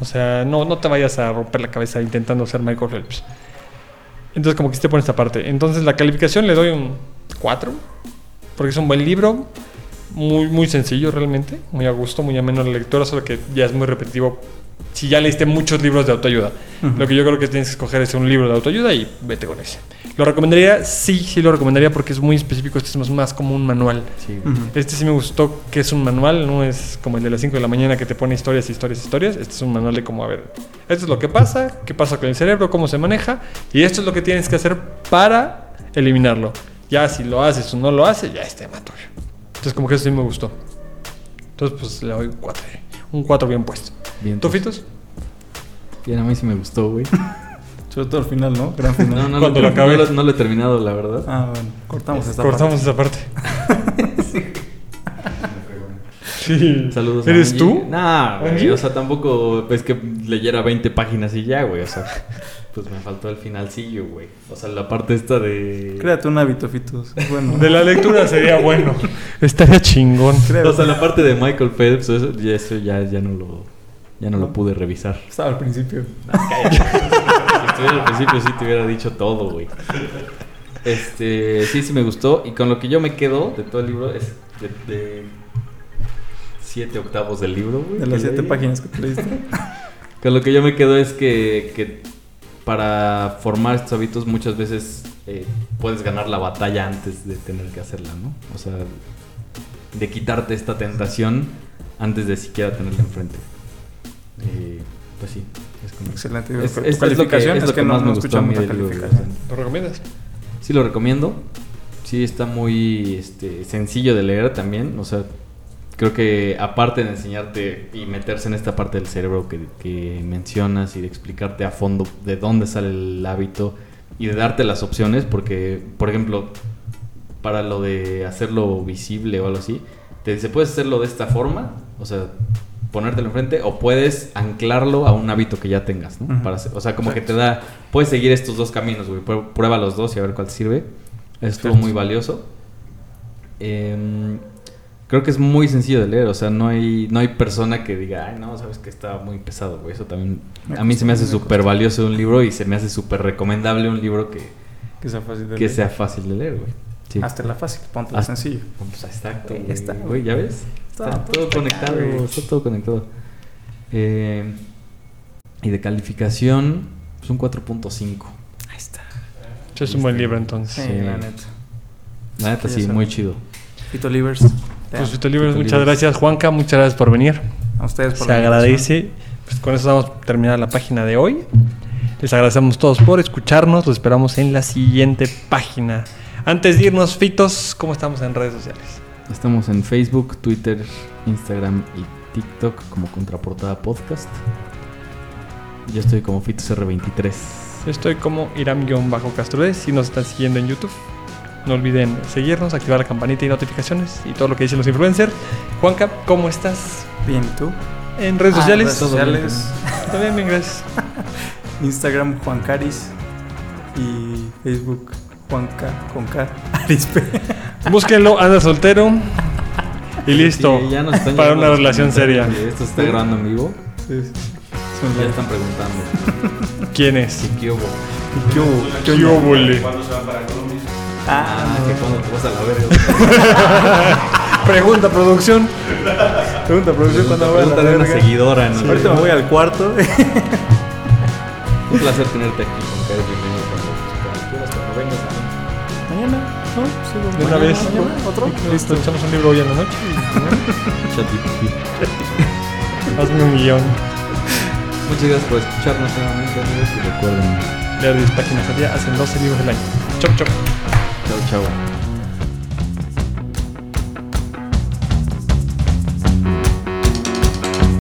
O sea, no, no te vayas a romper la cabeza intentando ser Michael Phelps. Entonces, como que sí te pone esta parte. Entonces, la calificación le doy un 4. Porque es un buen libro. Muy, muy sencillo realmente. Muy a gusto, muy ameno la lectura. Solo que ya es muy repetitivo. Si ya leíste muchos libros de autoayuda. Lo que yo creo que tienes que escoger es un libro de autoayuda y vete con ese. ¿Lo recomendaría? Sí, sí lo recomendaría porque es muy específico. Este es más, más como un manual. Sí. Este sí me gustó que es un manual, no es como el de las 5 de la mañana que te pone historias, historias, historias. Este es un manual de cómo, a ver, esto es lo que pasa, qué pasa con el cerebro, cómo se maneja, y esto es lo que tienes que hacer para eliminarlo. Ya si lo haces o no lo haces, ya es tema tuyo. Entonces como que eso sí me gustó. Entonces pues le doy 4. Un 4 bien puesto. Bien, ¿Tú. Fitos? Bien, a mí sí me gustó, güey. Sobre todo al final, ¿no? Gran final. No, no, Cuando no, lo acabé. no, no lo he terminado, la verdad. Ah, bueno. Cortamos esta Cortamos esa parte. sí. Saludos. a ¿Eres tú? Nah, güey. O sea, tampoco es que leyera 20 páginas y ya, güey. O sea, pues me faltó el finalcillo, güey. O sea, la parte esta de. Créate un hábito, Fitos. Bueno. De la lectura sería bueno. Estaría chingón. Creo. O sea, la parte de Michael Phelps, eso, ya, eso ya, ya no lo. Ya no lo pude revisar. Estaba al principio. Si estuviera al principio, sí te hubiera dicho todo, güey. Este, sí, sí me gustó. Y con lo que yo me quedo de todo el libro es de, de siete octavos del libro, güey. De las siete leí. páginas que te leíste. Con lo que yo me quedo es que, que para formar estos hábitos muchas veces eh, puedes ganar la batalla antes de tener que hacerla, ¿no? O sea, de quitarte esta tentación antes de siquiera tenerla enfrente. Eh, pues sí, es como... Excelente. Es, es- es lo que, calificación es lo que no- más no me gustó a mí escuchamos la del libro. calificación. ¿Lo recomiendas? Sí lo recomiendo. Sí está muy este, sencillo de leer también. O sea, creo que aparte de enseñarte y meterse en esta parte del cerebro que, que mencionas y de explicarte a fondo de dónde sale el hábito y de darte las opciones, porque, por ejemplo, para lo de hacerlo visible o algo así, te dice, puedes hacerlo de esta forma, o sea, ponértelo enfrente, o puedes anclarlo a un hábito que ya tengas, ¿no? Para o sea, como que te da, puedes seguir estos dos caminos, güey, prueba los dos y a ver cuál te sirve. Estuvo muy valioso. Em, creo que es muy sencillo de leer, o sea, no hay, no hay persona que diga, ay, no, sabes que está muy pesado, güey. Eso también, Me a mí se me hace súper valioso un libro y se me hace súper recomendable un libro que, Que sea fácil de que leer. sea fácil de leer, güey. Sí. Hazte la fácil, ponte la Hasta- sencillo. Pues exacto, güey. está, güey. ¿ya ves? Está, Está todo todo conectado, güey. está todo conectado. Eh, y de calificación, pues un 4.5. Ahí está. Es un buen libro entonces. Sí, Sí. la neta. La neta, sí, muy chido. Fito Livers. Pues Fito Libres, muchas Libres. gracias Juanca, muchas gracias por venir. A ustedes por Se la agradece. Pues con eso vamos a terminar la página de hoy. Les agradecemos todos por escucharnos. Los esperamos en la siguiente página. Antes de irnos, Fitos, ¿cómo estamos en redes sociales? Estamos en Facebook, Twitter, Instagram y TikTok como Contraportada Podcast. Yo estoy como FitosR23. Yo estoy como Iram-Castro si nos están siguiendo en YouTube. No olviden seguirnos, activar la campanita y notificaciones y todo lo que dicen los influencers. Juanca, ¿cómo estás? Bien, ¿y tú? En redes Ah, sociales. redes sociales. También bien, gracias. Instagram Juan Caris y Facebook Juanca con K Arispe. Búsquenlo, anda soltero. Y listo. Sí, ya nos están para una relación seria. Esto se está grabando en vivo. Sí, Ya están preguntando. ¿Quién es? ¿Qué hubo? ¿Qué hubo? ¿Qué óvole? Ah, Ah, que cuando te vas a la verga. Pregunta, producción. pregunta, producción, cuando voy a la Pregúntale a una verga? seguidora, ¿no? Ahorita me voy al cuarto. Un placer tenerte aquí, con Cares. Bienvenido cuando, quieras, cuando vengas. ¿no? Mañana, ¿no? Sí, De una vez. mañana, ¿Otro? Listo, echamos un libro hoy en la noche. Y- Hazme un guion. Muchas gracias por escucharnos nuevamente, amigos. Y recuerden, Leer 10 páginas al día hacen 12 libros al año. Chop, chop. Tchau, tchau.